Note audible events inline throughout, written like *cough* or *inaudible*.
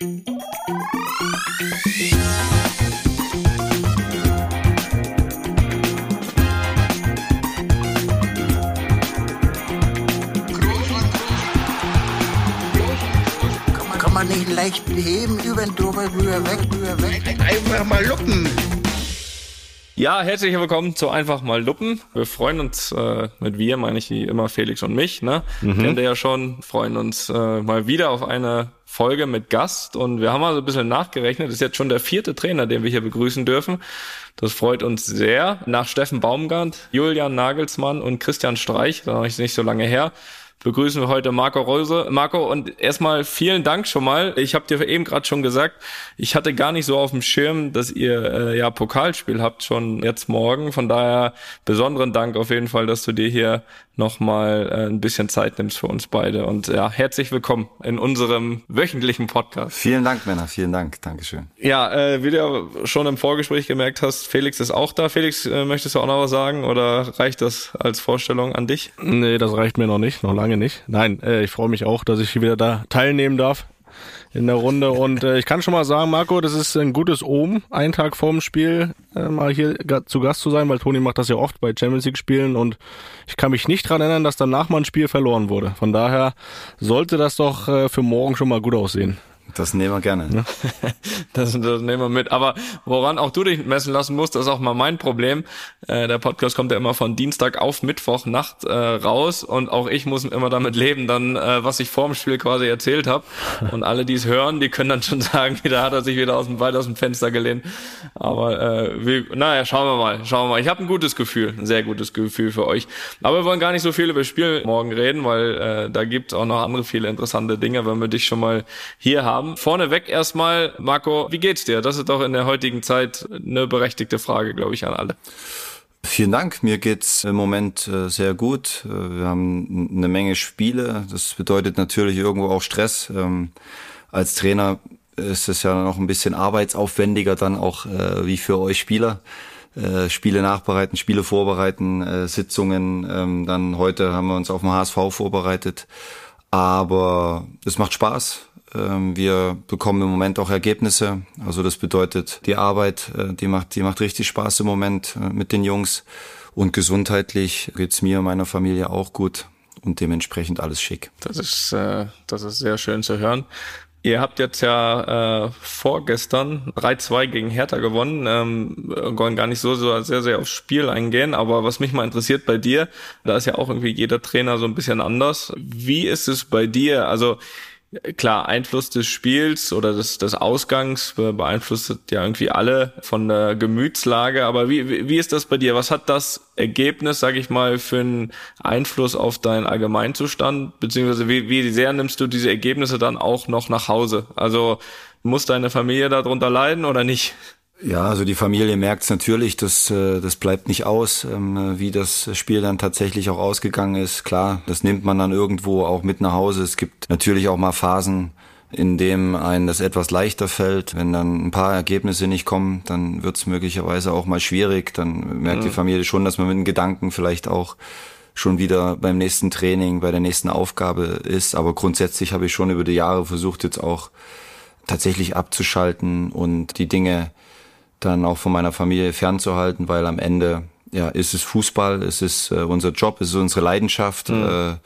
Kann man nicht leicht beheben, über den drüber, rüber, weg, rüber, weg. Einfach mal luppen. Ja, herzlich willkommen zu Einfach mal Luppen. Wir freuen uns, äh, mit wir meine ich wie immer Felix und mich, ne? Mhm. Kennt ihr ja schon, freuen uns äh, mal wieder auf eine Folge mit Gast und wir haben also ein bisschen nachgerechnet. Das ist jetzt schon der vierte Trainer, den wir hier begrüßen dürfen. Das freut uns sehr. Nach Steffen Baumgart, Julian Nagelsmann und Christian Streich, da ist nicht so lange her, begrüßen wir heute Marco Rose. Marco, und erstmal vielen Dank schon mal. Ich habe dir eben gerade schon gesagt, ich hatte gar nicht so auf dem Schirm, dass ihr äh, ja Pokalspiel habt schon jetzt morgen. Von daher besonderen Dank auf jeden Fall, dass du dir hier nochmal äh, ein bisschen Zeit nimmst für uns beide. Und ja, herzlich willkommen in unserem wöchentlichen Podcast. Vielen Dank, Männer. Vielen Dank. Dankeschön. Ja, äh, wie du schon im Vorgespräch gemerkt hast, Felix ist auch da. Felix, äh, möchtest du auch noch was sagen oder reicht das als Vorstellung an dich? Nee, das reicht mir noch nicht, noch lange nicht. Nein, äh, ich freue mich auch, dass ich wieder da teilnehmen darf in der Runde. Und äh, ich kann schon mal sagen, Marco, das ist ein gutes Ohm, einen Tag vorm Spiel äh, mal hier zu Gast zu sein, weil Toni macht das ja oft bei Champions League Spielen und ich kann mich nicht dran erinnern, dass danach mal ein Spiel verloren wurde. Von daher sollte das doch äh, für morgen schon mal gut aussehen. Das nehmen wir gerne. Ne? *laughs* das, das nehmen wir mit. Aber woran auch du dich messen lassen musst, das ist auch mal mein Problem. Äh, der Podcast kommt ja immer von Dienstag auf Mittwoch Nacht äh, raus und auch ich muss immer damit leben, dann äh, was ich vor dem Spiel quasi erzählt habe. Und alle, die es hören, die können dann schon *laughs* sagen, da hat er sich wieder aus dem weit aus dem Fenster gelehnt. Aber äh, wir, naja, schauen wir mal, schauen wir mal. Ich habe ein gutes Gefühl, ein sehr gutes Gefühl für euch. Aber wir wollen gar nicht so viel über das Spiel morgen reden, weil äh, da gibt es auch noch andere viele interessante Dinge, wenn wir dich schon mal hier haben haben. Vorneweg erstmal, Marco, wie geht's dir? Das ist doch in der heutigen Zeit eine berechtigte Frage, glaube ich, an alle. Vielen Dank. Mir geht's im Moment äh, sehr gut. Äh, wir haben eine Menge Spiele. Das bedeutet natürlich irgendwo auch Stress. Ähm, als Trainer ist es ja noch ein bisschen arbeitsaufwendiger dann auch äh, wie für euch Spieler. Spiele nachbereiten, Spiele vorbereiten, Sitzungen. Ähm, dann heute haben wir uns auf dem HSV vorbereitet. Aber es macht Spaß. Ähm, wir bekommen im Moment auch Ergebnisse. Also das bedeutet, die Arbeit, äh, die macht, die macht richtig Spaß im Moment äh, mit den Jungs. Und gesundheitlich geht's mir und meiner Familie auch gut und dementsprechend alles schick. Das ist, äh, das ist sehr schön zu hören. Ihr habt jetzt ja äh, vorgestern 3-2 gegen Hertha gewonnen. Ähm, wollen gar nicht so, so sehr, sehr aufs Spiel eingehen, aber was mich mal interessiert bei dir, da ist ja auch irgendwie jeder Trainer so ein bisschen anders. Wie ist es bei dir? Also klar, Einfluss des Spiels oder des, des Ausgangs beeinflusst ja irgendwie alle von der Gemütslage. Aber wie, wie ist das bei dir? Was hat das Ergebnis, sage ich mal, für einen Einfluss auf deinen Allgemeinzustand? Beziehungsweise wie, wie sehr nimmst du diese Ergebnisse dann auch noch nach Hause? Also muss deine Familie darunter leiden oder nicht? Ja, also die Familie merkt es natürlich, das, äh, das bleibt nicht aus, ähm, wie das Spiel dann tatsächlich auch ausgegangen ist. Klar, das nimmt man dann irgendwo auch mit nach Hause. Es gibt natürlich auch mal Phasen, in dem einem das etwas leichter fällt. Wenn dann ein paar Ergebnisse nicht kommen, dann wird es möglicherweise auch mal schwierig. Dann merkt mhm. die Familie schon, dass man mit den Gedanken vielleicht auch schon wieder beim nächsten Training, bei der nächsten Aufgabe ist. Aber grundsätzlich habe ich schon über die Jahre versucht, jetzt auch tatsächlich abzuschalten und die Dinge dann auch von meiner Familie fernzuhalten, weil am Ende ja ist es Fußball, es ist äh, unser Job, es ist unsere Leidenschaft mhm. äh,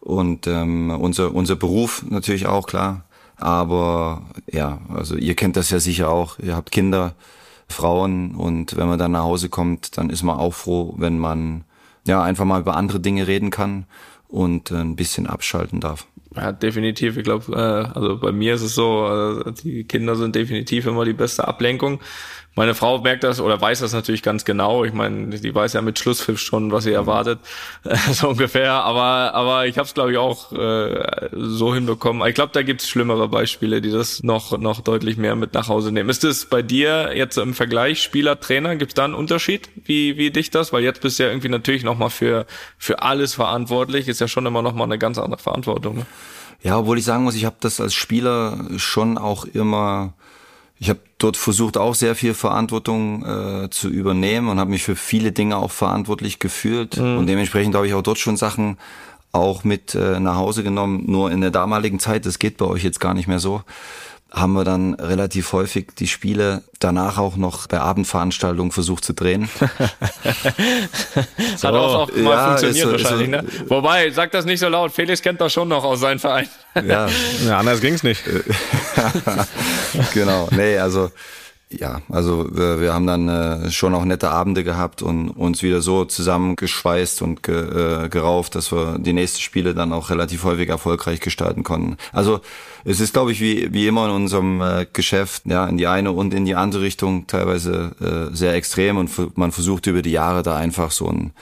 und ähm, unser unser Beruf natürlich auch klar. Aber ja, also ihr kennt das ja sicher auch. Ihr habt Kinder, Frauen und wenn man dann nach Hause kommt, dann ist man auch froh, wenn man ja einfach mal über andere Dinge reden kann und äh, ein bisschen abschalten darf. Ja, definitiv. Ich glaube, äh, also bei mir ist es so, äh, die Kinder sind definitiv immer die beste Ablenkung. Meine Frau merkt das oder weiß das natürlich ganz genau. Ich meine, die weiß ja mit Schlusspfiff schon, was sie erwartet, *laughs* so ungefähr. Aber aber ich habe es glaube ich auch äh, so hinbekommen. Ich glaube, da gibt's schlimmere Beispiele, die das noch noch deutlich mehr mit nach Hause nehmen. Ist es bei dir jetzt im Vergleich Spieler Trainer gibt's da einen Unterschied? Wie wie dich das? Weil jetzt bist du ja irgendwie natürlich noch mal für für alles verantwortlich. Ist ja schon immer noch mal eine ganz andere Verantwortung. Ne? Ja, obwohl ich sagen muss, ich habe das als Spieler schon auch immer ich habe dort versucht, auch sehr viel Verantwortung äh, zu übernehmen und habe mich für viele Dinge auch verantwortlich gefühlt. Mhm. Und dementsprechend habe ich auch dort schon Sachen auch mit äh, nach Hause genommen. Nur in der damaligen Zeit, das geht bei euch jetzt gar nicht mehr so. Haben wir dann relativ häufig die Spiele danach auch noch bei Abendveranstaltungen versucht zu drehen. so. *laughs* Hat auch, auch mal ja, funktioniert so, wahrscheinlich, so, ne? Wobei, sag das nicht so laut, Felix kennt das schon noch aus seinem Verein. ja. ja, anders ging's nicht. *laughs* genau, nee, also ja, also wir, wir haben dann äh, schon auch nette Abende gehabt und uns wieder so zusammengeschweißt und ge, äh, gerauft, dass wir die nächsten Spiele dann auch relativ häufig erfolgreich gestalten konnten. Also es ist, glaube ich, wie, wie immer in unserem äh, Geschäft, ja, in die eine und in die andere Richtung teilweise äh, sehr extrem und man versucht über die Jahre da einfach so eine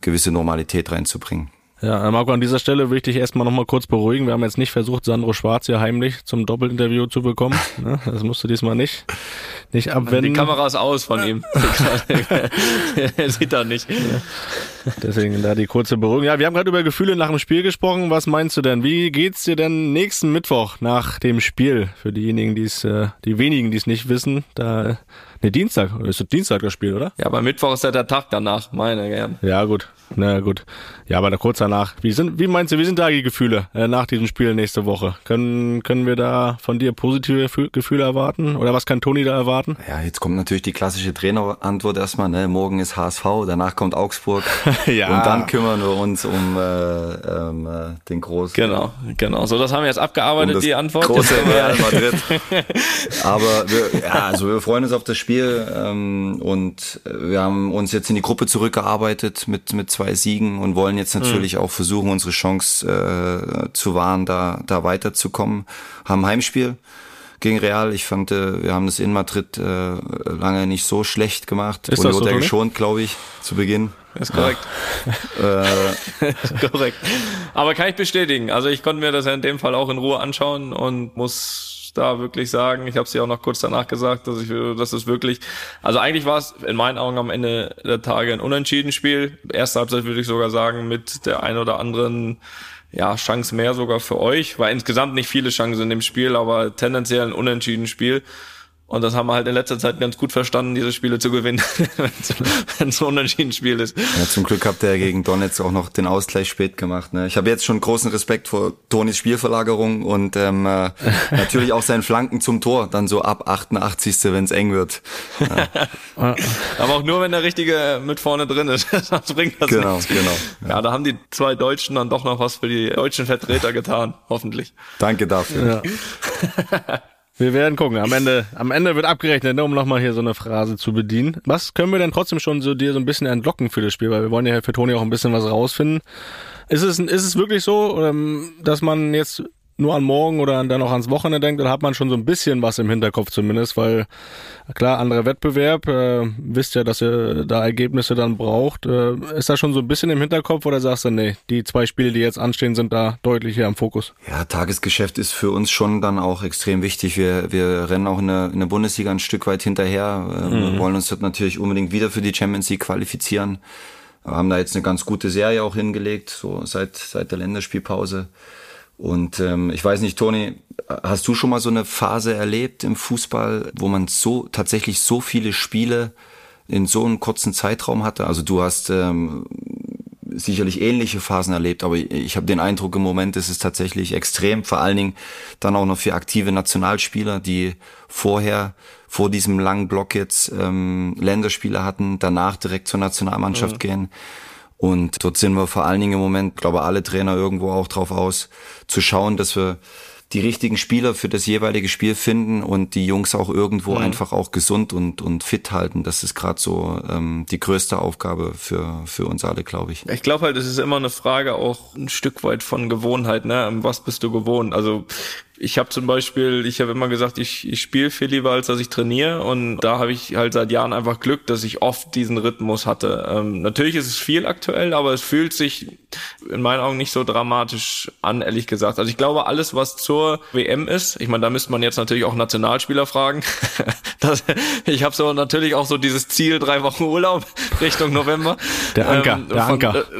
gewisse Normalität reinzubringen. Ja, Marco, an dieser Stelle will ich dich erstmal nochmal kurz beruhigen. Wir haben jetzt nicht versucht, Sandro Schwarz hier heimlich zum Doppelinterview zu bekommen. *laughs* Ne? Das musst du diesmal nicht, nicht abwenden. Die Kamera ist aus von ihm. *laughs* er sieht da nicht. Ja. Deswegen da die kurze Beruhigung. Ja, wir haben gerade über Gefühle nach dem Spiel gesprochen. Was meinst du denn? Wie geht's dir denn nächsten Mittwoch nach dem Spiel? Für diejenigen, die es, äh, die wenigen, die es nicht wissen, da Ne, Dienstag. Ist das Dienstag das Spiel, oder? Ja, aber Mittwoch ist ja der Tag danach, meine gern. Ja, gut. Na gut. Ja, aber kurz danach. Wie sind, wie meinst du, wie sind da die Gefühle äh, nach diesem Spiel nächste Woche? Können, können wir da von dir positive Gefühle erwarten? Oder was kann Toni da erwarten? Ja, jetzt kommt natürlich die klassische Trainerantwort erstmal, ne? Morgen ist HSV, danach kommt Augsburg. *laughs* ja. Und dann kümmern wir uns um äh, ähm, äh, den großen. Genau, genau. So, das haben wir jetzt abgearbeitet, um die Antwort. Große *laughs* Real Madrid. *laughs* aber wir, ja, also wir freuen uns auf das Spiel Spiel ähm, und wir haben uns jetzt in die Gruppe zurückgearbeitet mit mit zwei Siegen und wollen jetzt natürlich mhm. Auch versuchen, unsere Chance äh, zu wahren, da da weiterzukommen. Haben Heimspiel gegen Real. Ich fand, äh, wir haben das in Madrid äh, lange nicht so schlecht gemacht. Ist und das so, geschont, glaube ich, zu Beginn. ist korrekt. Ja. *laughs* äh. ist korrekt. Aber kann ich bestätigen. Also ich konnte mir das ja in dem Fall auch in Ruhe anschauen und muss da wirklich sagen. Ich habe es ja auch noch kurz danach gesagt, dass ich, dass es wirklich, also eigentlich war es in meinen Augen am Ende der Tage ein unentschieden Spiel. Erste Halbzeit würde ich sogar sagen mit der ein oder anderen ja, Chance mehr sogar für euch. War insgesamt nicht viele Chancen in dem Spiel, aber tendenziell ein unentschieden Spiel. Und das haben wir halt in letzter Zeit ganz gut verstanden, diese Spiele zu gewinnen, wenn es so ein unentschieden Spiel ist. Ja, zum Glück habt ihr gegen Donetsk auch noch den Ausgleich spät gemacht. Ne? Ich habe jetzt schon großen Respekt vor Tonis Spielverlagerung und ähm, äh, *laughs* natürlich auch seinen Flanken zum Tor, dann so ab 88. wenn es eng wird. Ja. *laughs* Aber auch nur, wenn der Richtige mit vorne drin ist. *laughs* das bringt das genau, nichts. Genau, ja. ja, da haben die zwei Deutschen dann doch noch was für die deutschen Vertreter getan, hoffentlich. Danke dafür. Ja. Wir werden gucken. Am Ende, am Ende wird abgerechnet, ne, um nochmal hier so eine Phrase zu bedienen. Was können wir denn trotzdem schon so dir so ein bisschen entlocken für das Spiel? Weil wir wollen ja für Toni auch ein bisschen was rausfinden. Ist es, ist es wirklich so, ähm, dass man jetzt nur an morgen oder dann auch ans Wochenende denkt, dann hat man schon so ein bisschen was im Hinterkopf zumindest, weil klar, anderer Wettbewerb, äh, wisst ja, dass ihr da Ergebnisse dann braucht. Äh, ist da schon so ein bisschen im Hinterkopf oder sagst du, nee, die zwei Spiele, die jetzt anstehen, sind da deutlich hier am Fokus? Ja, Tagesgeschäft ist für uns schon dann auch extrem wichtig. Wir, wir rennen auch in der, in der Bundesliga ein Stück weit hinterher, äh, mhm. wir wollen uns dort natürlich unbedingt wieder für die Champions League qualifizieren. Wir haben da jetzt eine ganz gute Serie auch hingelegt, so seit, seit der Länderspielpause. Und ähm, ich weiß nicht, Toni, hast du schon mal so eine Phase erlebt im Fußball, wo man so tatsächlich so viele Spiele in so einem kurzen Zeitraum hatte? Also du hast ähm, sicherlich ähnliche Phasen erlebt, aber ich habe den Eindruck, im Moment ist es tatsächlich extrem, vor allen Dingen dann auch noch für aktive Nationalspieler, die vorher vor diesem langen Block jetzt ähm, Länderspiele hatten, danach direkt zur Nationalmannschaft mhm. gehen. Und dort sind wir vor allen Dingen im Moment, glaube alle Trainer irgendwo auch drauf aus, zu schauen, dass wir die richtigen Spieler für das jeweilige Spiel finden und die Jungs auch irgendwo mhm. einfach auch gesund und, und fit halten. Das ist gerade so ähm, die größte Aufgabe für, für uns alle, glaube ich. Ich glaube halt, es ist immer eine Frage auch ein Stück weit von Gewohnheit, ne? Was bist du gewohnt? Also ich habe zum Beispiel, ich habe immer gesagt, ich, ich spiele viel lieber, als dass ich trainiere. Und da habe ich halt seit Jahren einfach Glück, dass ich oft diesen Rhythmus hatte. Ähm, natürlich ist es viel aktuell, aber es fühlt sich in meinen Augen nicht so dramatisch an, ehrlich gesagt. Also ich glaube, alles, was zur WM ist, ich meine, da müsste man jetzt natürlich auch Nationalspieler fragen. *laughs* das, ich habe so natürlich auch so dieses Ziel, drei Wochen Urlaub *laughs* Richtung November. Der Anker, ähm, der von, Anker. *laughs*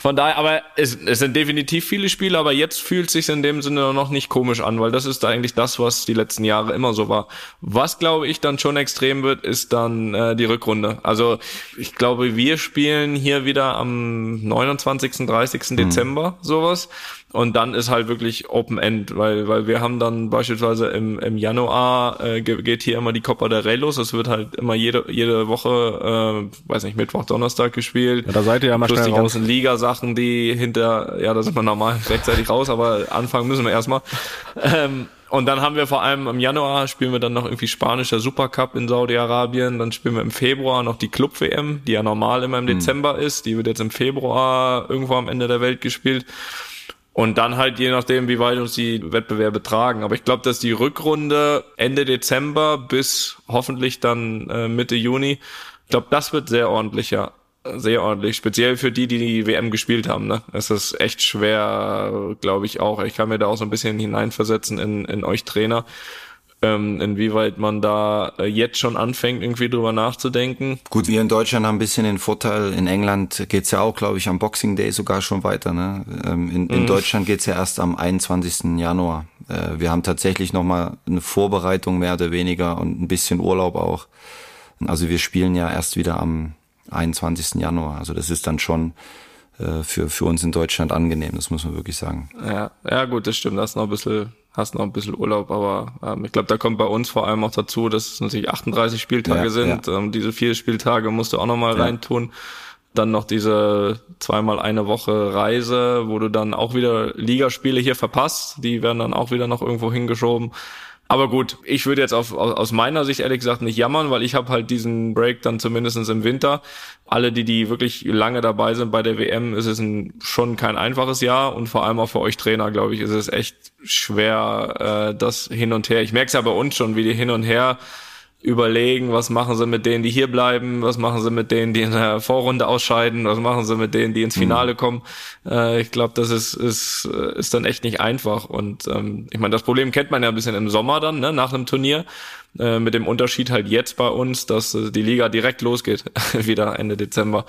Von daher, aber es, es sind definitiv viele Spiele, aber jetzt fühlt sich in dem Sinne noch nicht komisch an, weil das ist eigentlich das, was die letzten Jahre immer so war. Was glaube ich dann schon extrem wird, ist dann äh, die Rückrunde. Also ich glaube, wir spielen hier wieder am 29., 30. Mhm. Dezember sowas. Und dann ist halt wirklich Open End, weil, weil wir haben dann beispielsweise im, im Januar äh, geht hier immer die Copa del Rey los. Es wird halt immer jede, jede Woche, äh, weiß nicht, Mittwoch, Donnerstag gespielt. Ja, da seid ihr ja mal Plus schnell die raus. ganzen Ligasachen, die hinter, ja, da sind wir normal *laughs* rechtzeitig raus, aber anfangen müssen wir erstmal. Ähm, und dann haben wir vor allem im Januar spielen wir dann noch irgendwie spanischer Supercup in Saudi-Arabien. Dann spielen wir im Februar noch die Club-WM, die ja normal immer im Dezember ist. Die wird jetzt im Februar irgendwo am Ende der Welt gespielt. Und dann halt je nachdem, wie weit uns die Wettbewerbe tragen. Aber ich glaube, dass die Rückrunde Ende Dezember bis hoffentlich dann äh, Mitte Juni, ich glaube, das wird sehr ordentlich, ja. Sehr ordentlich. Speziell für die, die die WM gespielt haben. Ne? Es ist echt schwer, glaube ich auch. Ich kann mir da auch so ein bisschen hineinversetzen in, in euch Trainer ähm, inwieweit man da äh, jetzt schon anfängt, irgendwie drüber nachzudenken. Gut, wir in Deutschland haben ein bisschen den Vorteil, in England geht's ja auch, glaube ich, am Boxing Day sogar schon weiter. Ne? Ähm, in, in Deutschland geht's ja erst am 21. Januar. Äh, wir haben tatsächlich nochmal eine Vorbereitung mehr oder weniger und ein bisschen Urlaub auch. Also wir spielen ja erst wieder am 21. Januar. Also das ist dann schon äh, für, für uns in Deutschland angenehm, das muss man wirklich sagen. Ja, ja gut, das stimmt. Hast noch ein bisschen, hast noch ein bisschen Urlaub, aber ähm, ich glaube, da kommt bei uns vor allem auch dazu, dass es natürlich 38 Spieltage Ja, sind. Ähm, diese vier Spieltage musst du auch nochmal Ja. reintun. Dann noch diese zweimal eine Woche Reise, wo du dann auch wieder Ligaspiele hier verpasst. Die werden dann auch wieder noch irgendwo hingeschoben. Aber gut, ich würde jetzt auf, aus meiner Sicht ehrlich gesagt nicht jammern, weil ich habe halt diesen Break dann zumindestens im Winter. Alle, die die wirklich lange dabei sind bei der WM, ist es ein, schon kein einfaches Jahr und vor allem auch für euch Trainer, glaube ich, ist es echt schwer, äh, das hin und her. Ich merke es ja bei uns schon, wie die hin und her überlegen, was machen sie mit denen, die hier bleiben, was machen sie mit denen, die in der Vorrunde ausscheiden, was machen sie mit denen, die ins Finale kommen. Äh, ich glaube, das ist, ist, ist dann echt nicht einfach. Und ähm, ich meine, das Problem kennt man ja ein bisschen im Sommer dann, ne, nach einem Turnier. Äh, mit dem Unterschied halt jetzt bei uns, dass äh, die Liga direkt losgeht, *laughs* wieder Ende Dezember.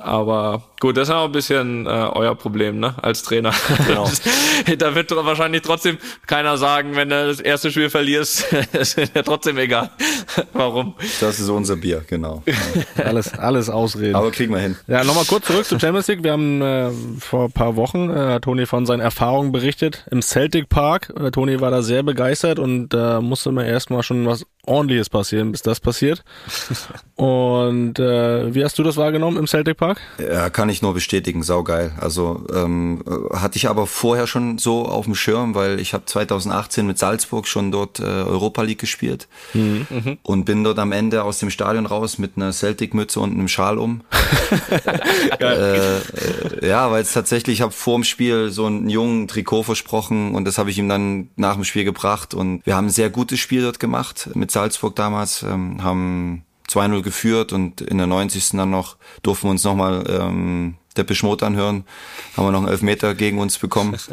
Aber gut, das ist auch ein bisschen äh, euer Problem, ne, als Trainer. Genau. *laughs* da wird wahrscheinlich trotzdem keiner sagen, wenn du das erste Spiel verlierst, *laughs* ist ja trotzdem egal. *laughs* Warum? Das ist unser Bier, genau. *laughs* Alles, alles Ausreden. Aber kriegen wir hin. Ja, nochmal kurz zurück zur Champions League. Wir haben äh, vor ein paar Wochen äh, Toni von seinen Erfahrungen berichtet im Celtic Park. Äh, Toni war da sehr begeistert und da musste mir erstmal schon was ordentliches passieren, bis das passiert. *laughs* Und äh, wie hast du das wahrgenommen im Celtic Park? Ja, kann ich nur bestätigen, saugeil. Also ähm, äh, hatte ich aber vorher schon so auf dem Schirm, weil ich habe 2018 mit Salzburg schon dort äh, Europa League gespielt und bin dort am Ende aus dem Stadion raus mit einer Celtic-Mütze und einem Schal um. *laughs* äh, äh, ja, weil es tatsächlich, ich habe vor dem Spiel so einen jungen Trikot versprochen und das habe ich ihm dann nach dem Spiel gebracht und wir haben ein sehr gutes Spiel dort gemacht mit Salzburg damals, ähm, haben 2-0 geführt und in der 90. dann noch durften wir uns nochmal ähm, Depeche Mode anhören, haben wir noch einen Elfmeter gegen uns bekommen. *laughs*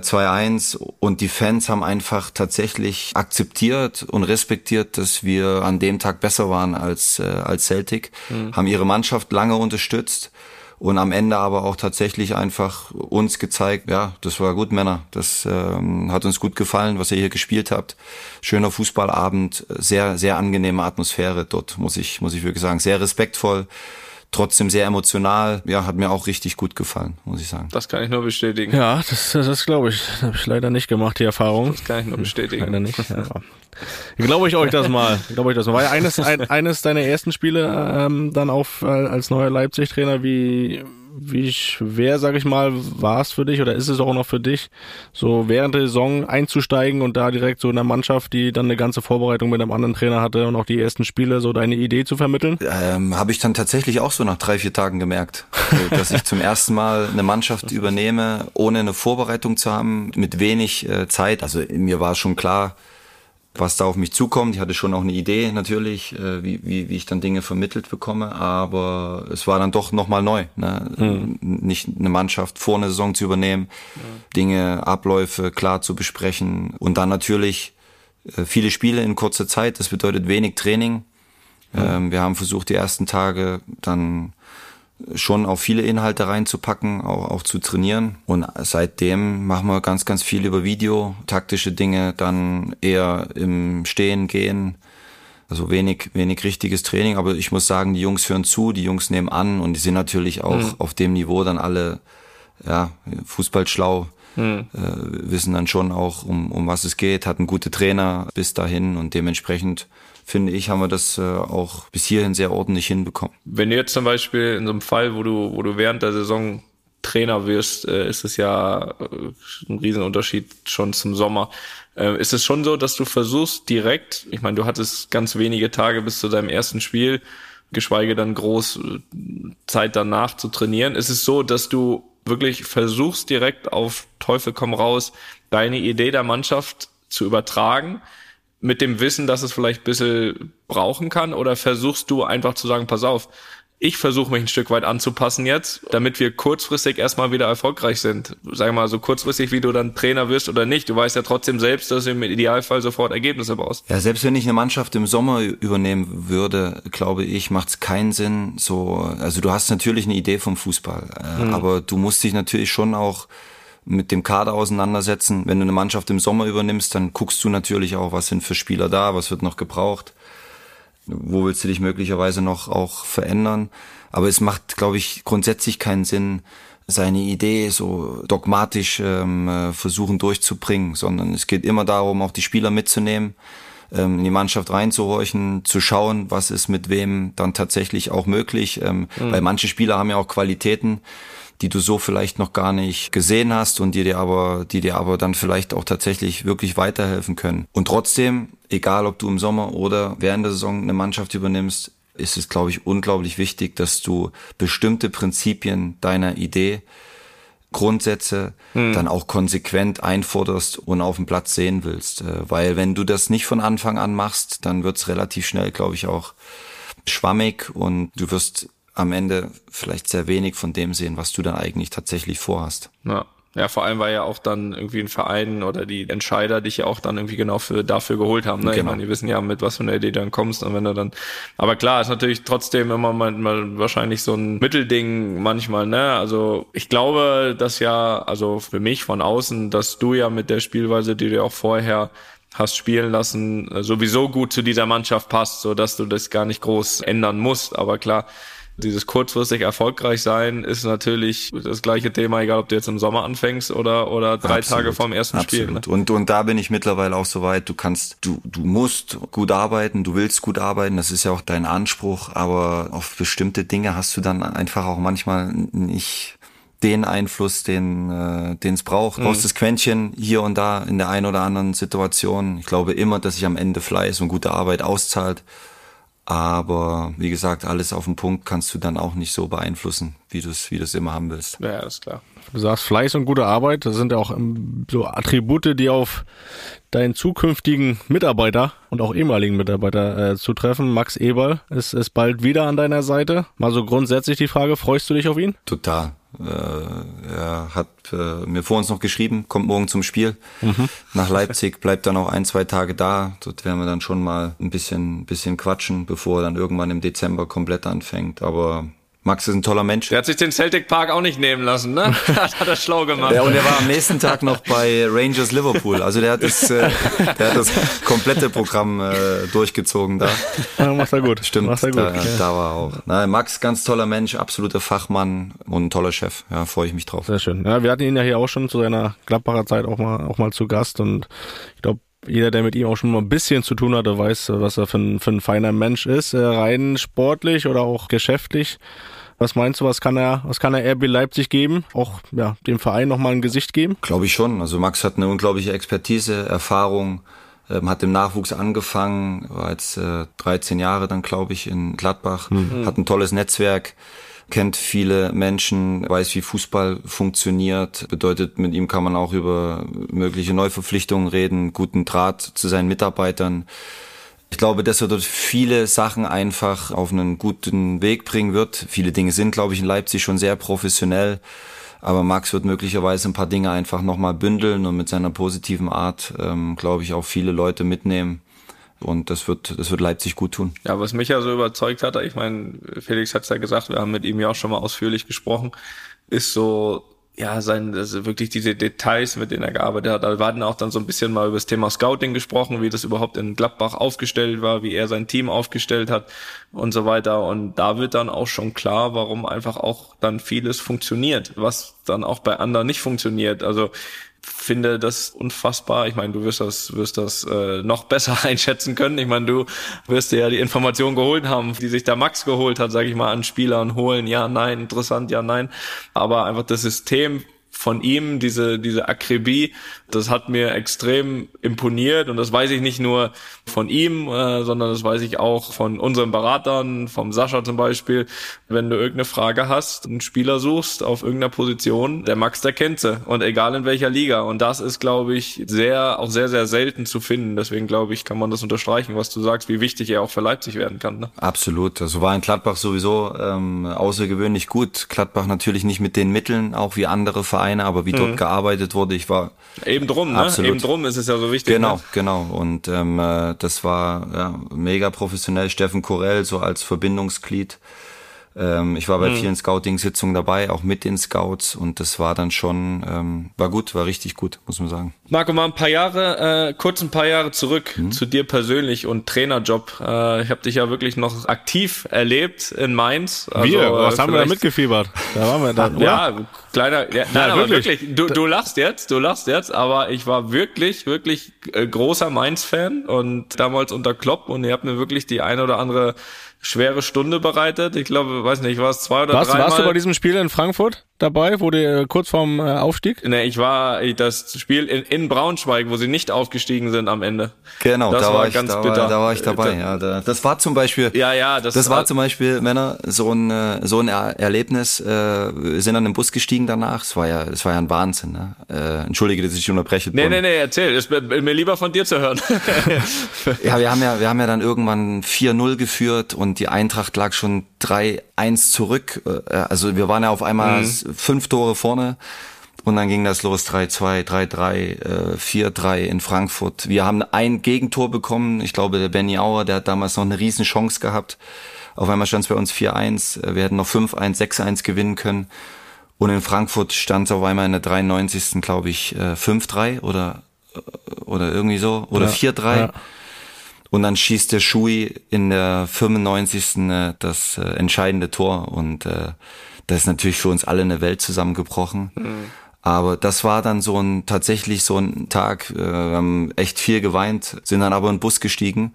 2-1 und die Fans haben einfach tatsächlich akzeptiert und respektiert, dass wir an dem Tag besser waren als, äh, als Celtic, haben ihre Mannschaft lange unterstützt und am Ende aber auch tatsächlich einfach uns gezeigt, ja, das war gut, Männer, das ähm, hat uns gut gefallen, was ihr hier gespielt habt. Schöner Fußballabend, sehr, sehr angenehme Atmosphäre dort, muss ich, muss ich wirklich sagen, sehr respektvoll. Trotzdem sehr emotional, ja, hat mir auch richtig gut gefallen, muss ich sagen. Das kann ich nur bestätigen. Ja, das, das, das glaube ich. Das habe ich leider nicht gemacht, die Erfahrung. Das kann ich nur bestätigen. Leider nicht. Ja. Glaube ich euch das mal. Glaube ich das mal. War ja eines, ein, eines deiner ersten Spiele ähm, dann auf äh, als neuer Leipzig-Trainer. Wie wie schwer, sag ich mal, war es für dich oder ist es auch noch für dich, so während der Saison einzusteigen und da direkt so in der Mannschaft, die dann eine ganze Vorbereitung mit einem anderen Trainer hatte und auch die ersten Spiele, so deine Idee zu vermitteln? Ähm, Habe ich dann tatsächlich auch so nach drei, vier Tagen gemerkt, dass ich zum ersten Mal eine Mannschaft übernehme, ohne eine Vorbereitung zu haben, mit wenig äh, Zeit. Also mir war schon klar, was da auf mich zukommt. Ich hatte schon auch eine Idee natürlich, äh, wie, wie, wie ich dann Dinge vermittelt bekomme, aber es war dann doch nochmal neu. Ne? Nicht eine Mannschaft vor einer Saison zu übernehmen, Dinge, Abläufe klar zu besprechen und dann natürlich äh, viele Spiele in kurzer Zeit. Das bedeutet wenig Training. Ähm, wir haben versucht, die ersten Tage dann schon auf viele Inhalte reinzupacken, auch, auch zu trainieren. Und seitdem machen wir ganz, ganz viel über Video, taktische Dinge, dann eher im Stehen, Gehen. Also wenig, wenig richtiges Training, aber ich muss sagen, die Jungs hören zu, die Jungs nehmen an und die sind natürlich auch auf dem Niveau dann alle, ja, fußballschlau. hm. äh, wissen dann schon auch, um, um was es geht, hatten gute Trainer bis dahin und dementsprechend finde ich, haben wir das äh, auch bis hierhin sehr ordentlich hinbekommen. Wenn du jetzt zum Beispiel in so einem Fall, wo du, wo du während der Saison Trainer wirst, äh, ist es ja äh, ein Riesenunterschied schon zum Sommer. Äh, ist es schon so, dass du versuchst direkt, ich meine, du hattest ganz wenige Tage bis zu deinem ersten Spiel, geschweige dann groß äh, Zeit danach zu trainieren. Ist es so, dass du wirklich versuchst direkt auf Teufel komm raus deine Idee der Mannschaft zu übertragen? Mit dem Wissen, dass es vielleicht ein bisschen brauchen kann? Oder versuchst du einfach zu sagen, pass auf, ich versuche mich ein Stück weit anzupassen jetzt, damit wir kurzfristig erstmal wieder erfolgreich sind. Sag mal, so kurzfristig, wie du dann Trainer wirst oder nicht. Du weißt ja trotzdem selbst, dass du im Idealfall sofort Ergebnisse brauchst. Ja, selbst wenn ich eine Mannschaft im Sommer übernehmen würde, glaube ich, macht es keinen Sinn. So, also du hast natürlich eine Idee vom Fußball, äh, mhm. aber du musst dich natürlich schon auch mit dem Kader auseinandersetzen. Wenn du eine Mannschaft im Sommer übernimmst, dann guckst du natürlich auch, was sind für Spieler da, was wird noch gebraucht wo willst du dich möglicherweise noch auch verändern. Aber es macht, glaube ich, grundsätzlich keinen Sinn, seine Idee so dogmatisch ähm, äh, versuchen durchzubringen, sondern es geht immer darum, auch die Spieler mitzunehmen, ähm, in die Mannschaft reinzuhorchen, zu schauen, was ist mit wem dann tatsächlich auch möglich, ähm, mhm. weil manche Spieler haben ja auch Qualitäten, die du so vielleicht noch gar nicht gesehen hast und die dir aber, die dir aber dann vielleicht auch tatsächlich wirklich weiterhelfen können. Und trotzdem, egal ob du im Sommer oder während der Saison eine Mannschaft übernimmst, ist es, glaube ich, unglaublich wichtig, dass du bestimmte Prinzipien deiner Idee Grundsätze hm. dann auch konsequent einforderst und auf dem Platz sehen willst. Äh, weil wenn du das nicht von Anfang an machst, dann wird's relativ schnell, glaube ich, auch schwammig und du wirst am Ende vielleicht sehr wenig von dem sehen, was du dann eigentlich tatsächlich vorhast. Ja. Ja, vor allem, weil ja auch dann irgendwie ein Verein oder die Entscheider dich ja auch dann irgendwie genau für dafür geholt haben. Ne? Genau. Ich meine, die wissen ja, mit was für einer Idee dann kommst und wenn du dann. Aber klar, ist natürlich trotzdem immer mal, mal wahrscheinlich so ein Mittelding manchmal, ne? Also ich glaube, dass ja, also für mich von außen, dass du ja mit der Spielweise, die du auch vorher hast spielen lassen, sowieso gut zu dieser Mannschaft passt, so dass du das gar nicht groß ändern musst. Aber klar, dieses kurzfristig erfolgreich sein ist natürlich das gleiche Thema, egal ob du jetzt im Sommer anfängst oder, oder drei Absolut. Tage vorm ersten Absolut. Spiel. Ne? Und, und da bin ich mittlerweile auch so weit, du kannst, du, du musst gut arbeiten, du willst gut arbeiten, das ist ja auch dein Anspruch, aber auf bestimmte Dinge hast du dann einfach auch manchmal nicht den Einfluss, den äh, den es braucht. Mhm. Brauchst das Quäntchen hier und da in der einen oder anderen Situation. Ich glaube immer, dass sich am Ende Fleiß und gute Arbeit auszahlt. Aber wie gesagt, alles auf den Punkt kannst du dann auch nicht so beeinflussen, wie du es wie du's immer haben willst. Ja, ist klar. Du sagst Fleiß und gute Arbeit, das sind ja auch so Attribute, die auf deinen zukünftigen Mitarbeiter und auch ehemaligen Mitarbeiter äh, zutreffen. Max Eberl ist, ist bald wieder an deiner Seite. Mal so grundsätzlich die Frage, freust du dich auf ihn? Total. Äh, er hat äh, mir vor uns noch geschrieben, kommt morgen zum Spiel mhm. nach Leipzig, bleibt dann auch ein, zwei Tage da. Dort werden wir dann schon mal ein bisschen, bisschen quatschen, bevor er dann irgendwann im Dezember komplett anfängt. Aber Max ist ein toller Mensch. Der hat sich den Celtic Park auch nicht nehmen lassen, ne? *laughs* hat er schlau gemacht. Ja, und er war am nächsten Tag noch bei Rangers Liverpool. Also der hat das, äh, der hat das komplette Programm äh, durchgezogen da. Ja, macht er gut. Stimmt, macht er gut, da, ja. da war er auch. Na, Max, ganz toller Mensch, absoluter Fachmann und ein toller Chef. Ja, freue ich mich drauf. Sehr schön. Ja, wir hatten ihn ja hier auch schon zu seiner Gladbacher Zeit auch mal, auch mal zu Gast und ich glaube, jeder, der mit ihm auch schon mal ein bisschen zu tun hatte, weiß, was er für ein, für ein feiner Mensch ist, äh, rein sportlich oder auch geschäftlich. Was meinst du, was kann er, was kann er RB Leipzig geben? Auch ja, dem Verein nochmal ein Gesicht geben? Glaube ich schon. Also Max hat eine unglaubliche Expertise, Erfahrung, ähm, hat im Nachwuchs angefangen, war jetzt äh, 13 Jahre dann, glaube ich, in Gladbach, mhm. hat ein tolles Netzwerk kennt viele Menschen, weiß, wie Fußball funktioniert. Bedeutet, mit ihm kann man auch über mögliche Neuverpflichtungen reden, guten Draht zu seinen Mitarbeitern. Ich glaube, dass er dort viele Sachen einfach auf einen guten Weg bringen wird. Viele Dinge sind, glaube ich, in Leipzig schon sehr professionell. Aber Max wird möglicherweise ein paar Dinge einfach nochmal bündeln und mit seiner positiven Art, ähm, glaube ich, auch viele Leute mitnehmen. Und das wird, das wird Leipzig gut tun. Ja, was mich ja so überzeugt hat, ich meine, Felix hat es ja gesagt, wir haben mit ihm ja auch schon mal ausführlich gesprochen, ist so ja, sein, also wirklich diese Details, mit denen er gearbeitet hat. Da waren auch dann so ein bisschen mal über das Thema Scouting gesprochen, wie das überhaupt in Gladbach aufgestellt war, wie er sein Team aufgestellt hat und so weiter. Und da wird dann auch schon klar, warum einfach auch dann vieles funktioniert, was dann auch bei anderen nicht funktioniert. Also finde das unfassbar. Ich meine, du wirst das, wirst das äh, noch besser *laughs* einschätzen können. Ich meine, du wirst dir ja die Informationen geholt haben, die sich da Max geholt hat, sage ich mal, an Spielern holen. Ja, nein, interessant, ja, nein. Aber einfach das System von ihm, diese, diese Akribie, das hat mir extrem imponiert und das weiß ich nicht nur von ihm, äh, sondern das weiß ich auch von unseren Beratern, vom Sascha zum Beispiel. Wenn du irgendeine Frage hast, einen Spieler suchst auf irgendeiner Position, der Max, der kennt sie und egal in welcher Liga. Und das ist, glaube ich, sehr, auch sehr, sehr selten zu finden. Deswegen glaube ich, kann man das unterstreichen, was du sagst, wie wichtig er auch für Leipzig werden kann. Ne? Absolut. Also war in Gladbach sowieso ähm, außergewöhnlich gut. Gladbach natürlich nicht mit den Mitteln, auch wie andere Vereine, aber wie mhm. dort gearbeitet wurde, ich war Eben drum, ne? Absolut. Eben drum ist es ja so wichtig. Genau, ne? genau. Und ähm, äh, das war ja, mega professionell. Steffen Korell so als Verbindungsglied ähm, ich war bei mhm. vielen Scouting-Sitzungen dabei, auch mit den Scouts und das war dann schon, ähm, war gut, war richtig gut, muss man sagen. Marco, mal ein paar Jahre, äh, kurz ein paar Jahre zurück mhm. zu dir persönlich und Trainerjob. Äh, ich habe dich ja wirklich noch aktiv erlebt in Mainz. Also, wir, was äh, haben wir da mitgefiebert? Da waren wir dann. *laughs* ja, kleiner, ja, nein, ja, aber wirklich, du, du lachst jetzt, du lachst jetzt, aber ich war wirklich, wirklich äh, großer Mainz-Fan und damals unter Klopp und ihr habt mir wirklich die eine oder andere schwere Stunde bereitet. Ich glaube, weiß nicht, war es zwei oder warst, drei Warst du bei diesem Spiel in Frankfurt dabei, wo der kurz vorm äh, Aufstieg? Nee, ich war das Spiel in, in Braunschweig, wo sie nicht aufgestiegen sind am Ende. Genau, das da war, ich, ganz da, bitter. War, da war ich dabei. Ja, da, das war zum Beispiel. Ja, ja, das, das war zum Beispiel Männer so ein äh, so ein Erlebnis. Äh, wir sind dann im Bus gestiegen danach. Es war ja, es war ja ein Wahnsinn. Ne? Äh, entschuldige, dass ich unterbreche. Nee, nee, nee, erzähl. Es ist mir lieber von dir zu hören. *laughs* ja, wir haben ja, wir haben ja dann irgendwann 4-0 geführt und die Eintracht lag schon 3-1 zurück. Äh, also wir waren ja auf einmal mhm. fünf Tore vorne. Und dann ging das los, 3-2, 3-3, 4-3 in Frankfurt. Wir haben ein Gegentor bekommen. Ich glaube, der Benny Auer, der hat damals noch eine riesen Chance gehabt. Auf einmal stand es bei uns 4-1. Wir hätten noch 5-1, 6-1 gewinnen können. Und in Frankfurt stand es auf einmal in der 93. glaube ich, 5-3 äh, oder, äh, oder irgendwie so. Oder ja, 4-3. Ja. Und dann schießt der Schui in der 95. Äh, das äh, entscheidende Tor. Und äh, das ist natürlich für uns alle eine Welt zusammengebrochen. Mhm. Aber das war dann so ein tatsächlich so ein Tag. Äh, wir haben echt viel geweint, sind dann aber in den Bus gestiegen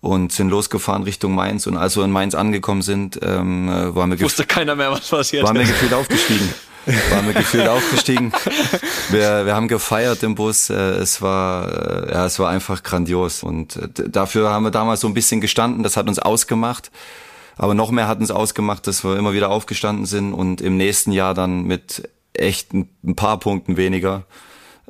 und sind losgefahren Richtung Mainz. Und als wir in Mainz angekommen sind, ähm, äh, waren wir wusste keiner mehr, was passiert. Waren wir gefühlt aufgestiegen. *laughs* waren wir gefühlt aufgestiegen. Wir, wir haben gefeiert im Bus. Äh, es war, äh, ja, es war einfach grandios. Und äh, dafür haben wir damals so ein bisschen gestanden. Das hat uns ausgemacht. Aber noch mehr hat uns ausgemacht, dass wir immer wieder aufgestanden sind und im nächsten Jahr dann mit echt ein paar Punkten weniger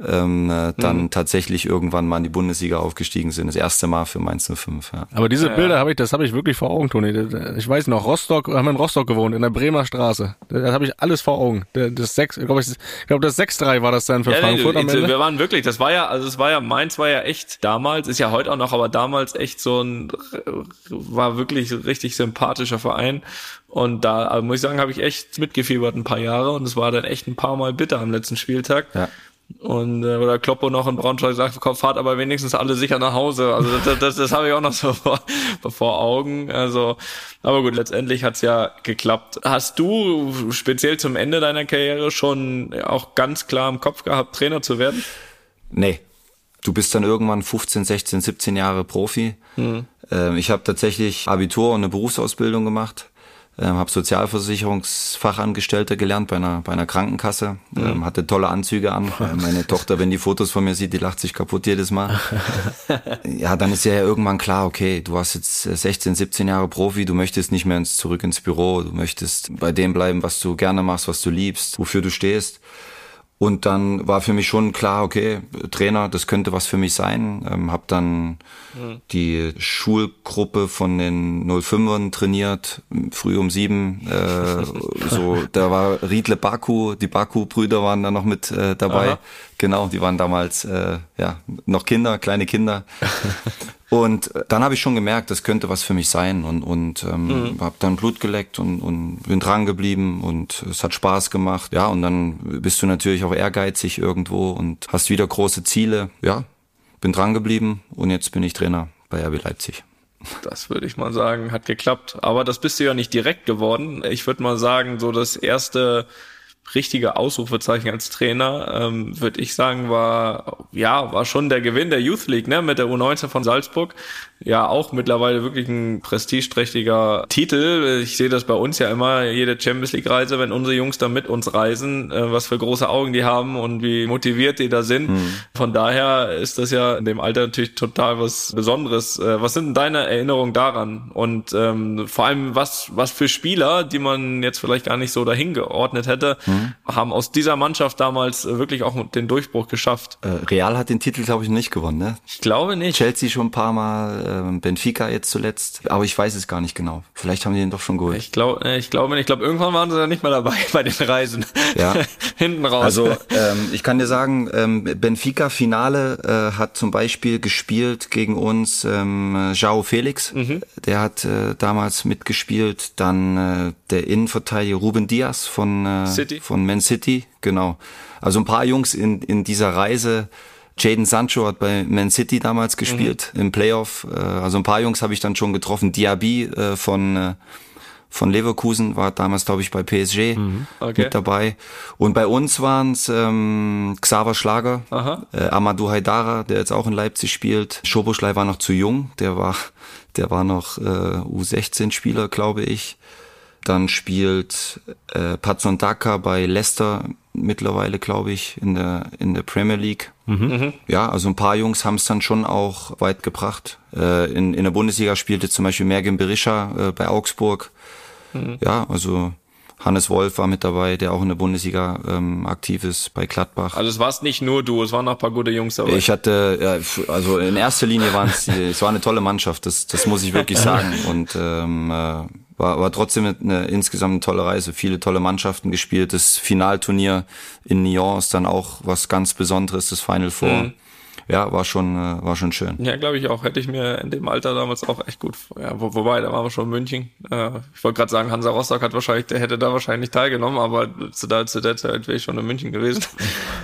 ähm, äh, dann mhm. tatsächlich irgendwann mal in die Bundesliga aufgestiegen sind. Das erste Mal für Mainz 05. Ja. Aber diese Bilder habe ich, das habe ich wirklich vor Augen, Toni. Ich weiß noch, Rostock, wir haben in Rostock gewohnt, in der Bremer Straße. Das habe ich alles vor Augen. Das sechs, glaube ich, glaube das 6-3 war das dann für ja, Frankfurt nee, am Ende. Wir waren wirklich, das war ja, also es war ja, Mainz war ja echt damals, ist ja heute auch noch, aber damals echt so ein, war wirklich richtig sympathischer Verein. Und da also muss ich sagen, habe ich echt mitgefiebert ein paar Jahre und es war dann echt ein paar Mal bitter am letzten Spieltag. Ja. Und äh, oder Kloppo noch in Braunschweig sagt, komm, fahrt aber wenigstens alle sicher nach Hause. Also das, das, das habe ich auch noch so *laughs* vor, vor Augen. Also, aber gut, letztendlich hat's ja geklappt. Hast du speziell zum Ende deiner Karriere schon auch ganz klar im Kopf gehabt, Trainer zu werden? Nee. Du bist dann irgendwann 15, 16, 17 Jahre Profi. Mhm. Ähm, ich habe tatsächlich Abitur und eine Berufsausbildung gemacht ähm, habe Sozialversicherungsfachangestellter gelernt bei einer, bei einer Krankenkasse, mhm. ähm, hatte tolle Anzüge an. *laughs* Meine Tochter, wenn die Fotos von mir sieht, die lacht sich kaputt jedes Mal. *laughs* ja, dann ist ja irgendwann klar, okay, du hast jetzt 16, 17 Jahre Profi, du möchtest nicht mehr ins, zurück ins Büro, du möchtest bei dem bleiben, was du gerne machst, was du liebst, wofür du stehst. Und dann war für mich schon klar, okay, Trainer, das könnte was für mich sein. Ähm, hab dann mhm. die Schulgruppe von den 05ern trainiert, früh um sieben. Äh, *laughs* so, da war Riedle Baku, die Baku-Brüder waren da noch mit äh, dabei. Aha. Genau, die waren damals äh, ja noch Kinder, kleine Kinder. *laughs* Und dann habe ich schon gemerkt, das könnte was für mich sein und, und ähm, mhm. habe dann Blut geleckt und, und bin dran geblieben und es hat Spaß gemacht. Ja, und dann bist du natürlich auch ehrgeizig irgendwo und hast wieder große Ziele. Ja, bin dran geblieben und jetzt bin ich Trainer bei RB Leipzig. Das würde ich mal sagen, hat geklappt. Aber das bist du ja nicht direkt geworden. Ich würde mal sagen, so das erste richtige Ausrufezeichen als Trainer, ähm, würde ich sagen, war ja war schon der Gewinn der Youth League, ne, mit der U19 von Salzburg. Ja, auch mittlerweile wirklich ein prestigeträchtiger Titel. Ich sehe das bei uns ja immer, jede Champions League Reise, wenn unsere Jungs da mit uns reisen, äh, was für große Augen die haben und wie motiviert die da sind. Mhm. Von daher ist das ja in dem Alter natürlich total was Besonderes. Äh, was sind denn deine Erinnerungen daran? Und ähm, vor allem was was für Spieler, die man jetzt vielleicht gar nicht so dahin geordnet hätte, mhm. haben aus dieser Mannschaft damals wirklich auch den Durchbruch geschafft. Äh, Real hat den Titel, glaube ich, nicht gewonnen, ne? Ich glaube nicht. Chelsea schon ein paar Mal, äh, Benfica jetzt zuletzt, aber ich weiß es gar nicht genau. Vielleicht haben die den doch schon geholt. Ich glaube, äh, ich glaube, ich glaube, irgendwann waren sie ja nicht mehr dabei *laughs* bei den Reisen. Ja. *laughs* Hinten raus. Also *laughs* ähm, ich kann dir sagen, ähm, Benfica Finale äh, hat zum Beispiel gespielt gegen uns ähm, Jao Felix. Mhm. Der hat äh, damals mitgespielt. Dann äh, der Innenverteidiger Ruben Diaz von äh, City. von Man City, genau. Also ein paar Jungs in, in dieser Reise. Jaden Sancho hat bei Man City damals gespielt mhm. im Playoff. Äh, also ein paar Jungs habe ich dann schon getroffen. Diaby äh, von äh, von Leverkusen war damals, glaube ich, bei PSG mhm. okay. mit dabei. Und bei uns waren es ähm, Xaver Schlager, äh, Amadou Haidara, der jetzt auch in Leipzig spielt. Schoboschlei war noch zu jung, der war, der war noch äh, U16-Spieler, glaube ich. Dann spielt äh, Patson Daka bei Leicester mittlerweile, glaube ich, in der, in der Premier League. Mhm. mhm. Ja, also ein paar Jungs haben es dann schon auch weit gebracht. Äh, in, in der Bundesliga spielte zum Beispiel Mergen Berisha äh, bei Augsburg. Mhm. Ja, also Hannes Wolf war mit dabei, der auch in der Bundesliga ähm, aktiv ist bei Gladbach. Also es warst nicht nur du, es waren noch ein paar gute Jungs dabei. Ich hatte, ja, also in erster Linie waren es, es war eine tolle Mannschaft, das, das muss ich wirklich *laughs* sagen. Und ähm, äh, war, war trotzdem eine, insgesamt eine tolle Reise. Viele tolle Mannschaften gespielt. Das Finalturnier in Nyon ist dann auch was ganz Besonderes, das Final Four. Mhm ja, war schon, äh, war schon schön. Ja, glaube ich auch. Hätte ich mir in dem Alter damals auch echt gut. Ja, wo, wobei, da waren wir schon in München. Äh, ich wollte gerade sagen, Hansa Rostock hat wahrscheinlich, der hätte da wahrscheinlich teilgenommen, aber zu, der, zu der Zeit wäre ich schon in München gewesen. *laughs*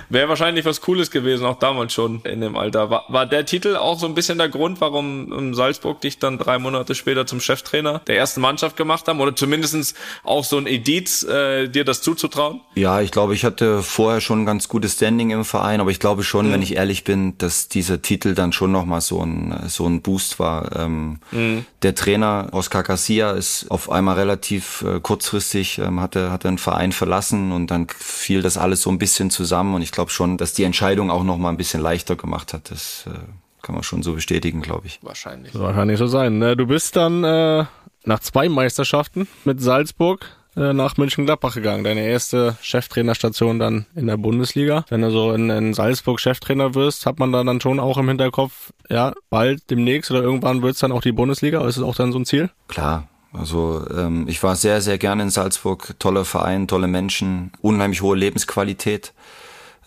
wäre wahrscheinlich was Cooles gewesen, auch damals schon in dem Alter. War, war der Titel auch so ein bisschen der Grund, warum Salzburg dich dann drei Monate später zum Cheftrainer der ersten Mannschaft gemacht haben? Oder zumindestens auch so ein Edit, äh, dir das zuzutrauen? Ja, ich glaube, ich hatte vorher schon ein ganz gutes Standing im Verein, aber ich glaube schon, mhm. wenn ich ehrlich bin, dass dass dieser Titel dann schon nochmal so ein, so ein Boost war. Ähm, mhm. Der Trainer Oscar Garcia ist auf einmal relativ äh, kurzfristig, ähm, hatte, hatte einen Verein verlassen und dann fiel das alles so ein bisschen zusammen und ich glaube schon, dass die Entscheidung auch nochmal ein bisschen leichter gemacht hat. Das äh, kann man schon so bestätigen, glaube ich. Wahrscheinlich. Wahrscheinlich so sein. Ne? Du bist dann äh, nach zwei Meisterschaften mit Salzburg äh, nach München-Gladbach gegangen. Deine erste Cheftrainerstation dann in der Bundesliga. Wenn du so in, in Salzburg Cheftrainer wirst, hat man da dann schon auch im Hinterkopf, ja, bald demnächst oder irgendwann wird es dann auch die Bundesliga. Ist es auch dann so ein Ziel? Klar, also ähm, ich war sehr, sehr gerne in Salzburg. Toller Verein, tolle Menschen, unheimlich hohe Lebensqualität.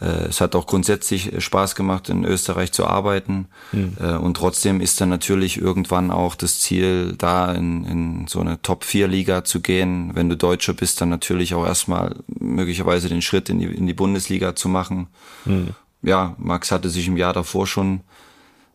Äh, es hat auch grundsätzlich Spaß gemacht, in Österreich zu arbeiten. Mhm. Und trotzdem ist dann natürlich irgendwann auch das Ziel, da in, in so eine Top-4-Liga zu gehen. Wenn du Deutscher bist, dann natürlich auch erstmal möglicherweise den Schritt in die, in die Bundesliga zu machen. Mhm. Ja, Max hatte sich im Jahr davor schon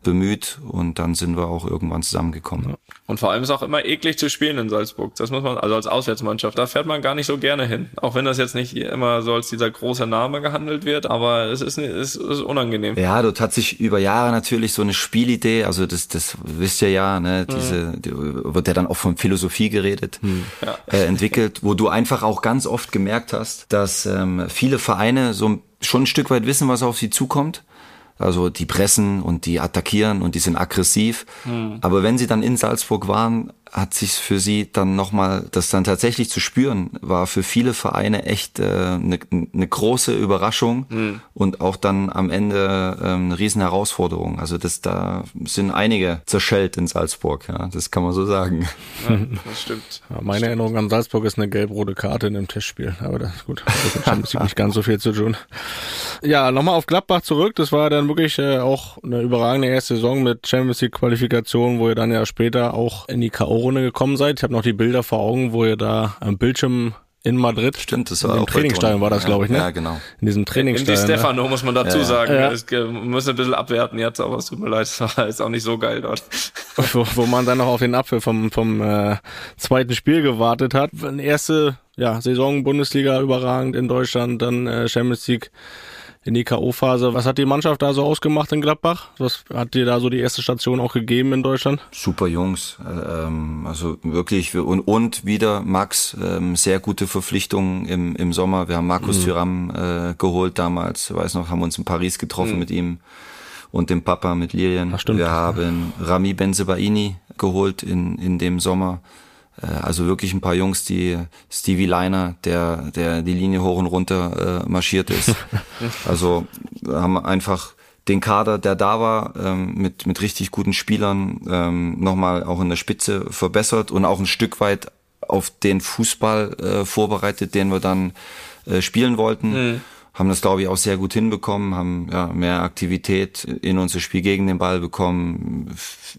bemüht und dann sind wir auch irgendwann zusammengekommen. Und vor allem ist auch immer eklig zu spielen in Salzburg. Das muss man, also als Auswärtsmannschaft, da fährt man gar nicht so gerne hin. Auch wenn das jetzt nicht immer so als dieser große Name gehandelt wird, aber es ist, es ist unangenehm. Ja, dort hat sich über Jahre natürlich so eine Spielidee, also das, das wisst ihr ja, ne, diese, die, wird ja dann auch von Philosophie geredet, hm. äh, *laughs* entwickelt, wo du einfach auch ganz oft gemerkt hast, dass ähm, viele Vereine so schon ein Stück weit wissen, was auf sie zukommt also die pressen und die attackieren und die sind aggressiv. Mhm. Aber wenn sie dann in Salzburg waren, hat sich für sie dann nochmal, das dann tatsächlich zu spüren, war für viele Vereine echt eine äh, ne, ne große Überraschung mhm. und auch dann am Ende äh, eine riesen Herausforderung. Also das da sind einige zerschellt in Salzburg, ja, das kann man so sagen. Ja, das stimmt. Ja, meine Erinnerung an Salzburg ist eine gelb-rote Karte in einem Testspiel, aber das gut, das hat nicht *laughs* ganz so viel zu tun. Ja, nochmal auf Gladbach zurück. Das war dann wirklich äh, auch eine überragende erste Saison mit Champions League Qualifikation, wo ihr dann ja später auch in die K.O. Runde gekommen seid. Ich habe noch die Bilder vor Augen, wo ihr da am Bildschirm in Madrid. Stimmt, das war in dem Trainingsstadion war das, glaube ich, ne? Ja, genau. In diesem Trainingsstadion. In die Stefano ne? muss man dazu ja. sagen. Ja. Das, wir müssen ein bisschen abwerten jetzt, aber es tut mir leid, *laughs* es war jetzt auch nicht so geil dort. *laughs* wo, wo man dann noch auf den Apfel vom, vom äh, zweiten Spiel gewartet hat. Erste ja, Saison Bundesliga überragend in Deutschland, dann äh, Champions League in die K.O.-Phase. Was hat die Mannschaft da so ausgemacht in Gladbach? Was hat dir da so die erste Station auch gegeben in Deutschland? Super Jungs, äh, ähm, also wirklich und, und wieder Max, ähm, sehr gute Verpflichtungen im, im Sommer. Wir haben Markus mhm. Thuram äh, geholt damals, ich weiß noch, haben uns in Paris getroffen mhm. mit ihm und dem Papa mit Lilien. Ach, Wir haben Rami Benzebaini geholt in, in dem Sommer. Äh, also wirklich ein paar Jungs, die Stevie Liner, der, der die Linie hoch und runter äh, marschiert ist. *laughs* also haben einfach den Kader, der da war, ähm, mit, mit richtig guten Spielern ähm, nochmal auch in der Spitze verbessert und auch ein Stück weit auf den Fußball äh, vorbereitet, den wir dann äh, spielen wollten. Mhm haben das, glaube ich, auch sehr gut hinbekommen, haben ja, mehr Aktivität in unser Spiel gegen den Ball bekommen,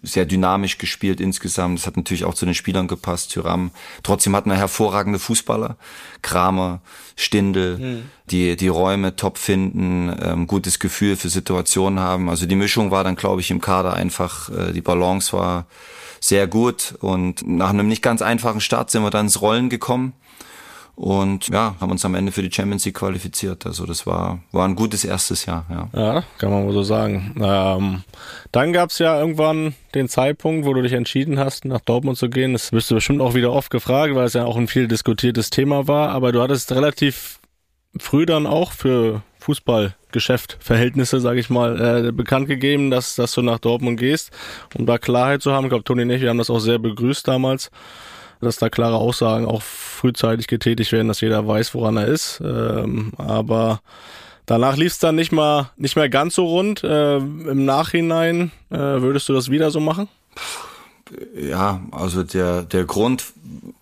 sehr dynamisch gespielt insgesamt. Das hat natürlich auch zu den Spielern gepasst, Tyram. Trotzdem hatten wir hervorragende Fußballer, Kramer, Stindel, mhm. die die Räume top finden, ähm, gutes Gefühl für Situationen haben. Also die Mischung war dann, glaube ich, im Kader einfach, äh, die Balance war sehr gut und nach einem nicht ganz einfachen Start sind wir dann ins Rollen gekommen und ja, haben uns am Ende für die Champions League qualifiziert. Also das war, war ein gutes erstes Jahr. Ja, ja kann man wohl so sagen. Ähm, dann gab es ja irgendwann den Zeitpunkt, wo du dich entschieden hast, nach Dortmund zu gehen. Das wirst du bestimmt auch wieder oft gefragt, weil es ja auch ein viel diskutiertes Thema war. Aber du hattest relativ früh dann auch für Fußballgeschäft, Verhältnisse, sage ich mal, äh, bekannt gegeben, dass, dass du nach Dortmund gehst, um da Klarheit zu haben. Ich glaube, Toni und ich, wir haben das auch sehr begrüßt damals dass da klare Aussagen auch frühzeitig getätigt werden, dass jeder weiß, woran er ist. Ähm, aber danach lief es dann nicht mal nicht mehr ganz so rund. Äh, Im Nachhinein äh, würdest du das wieder so machen? Ja, also der der Grund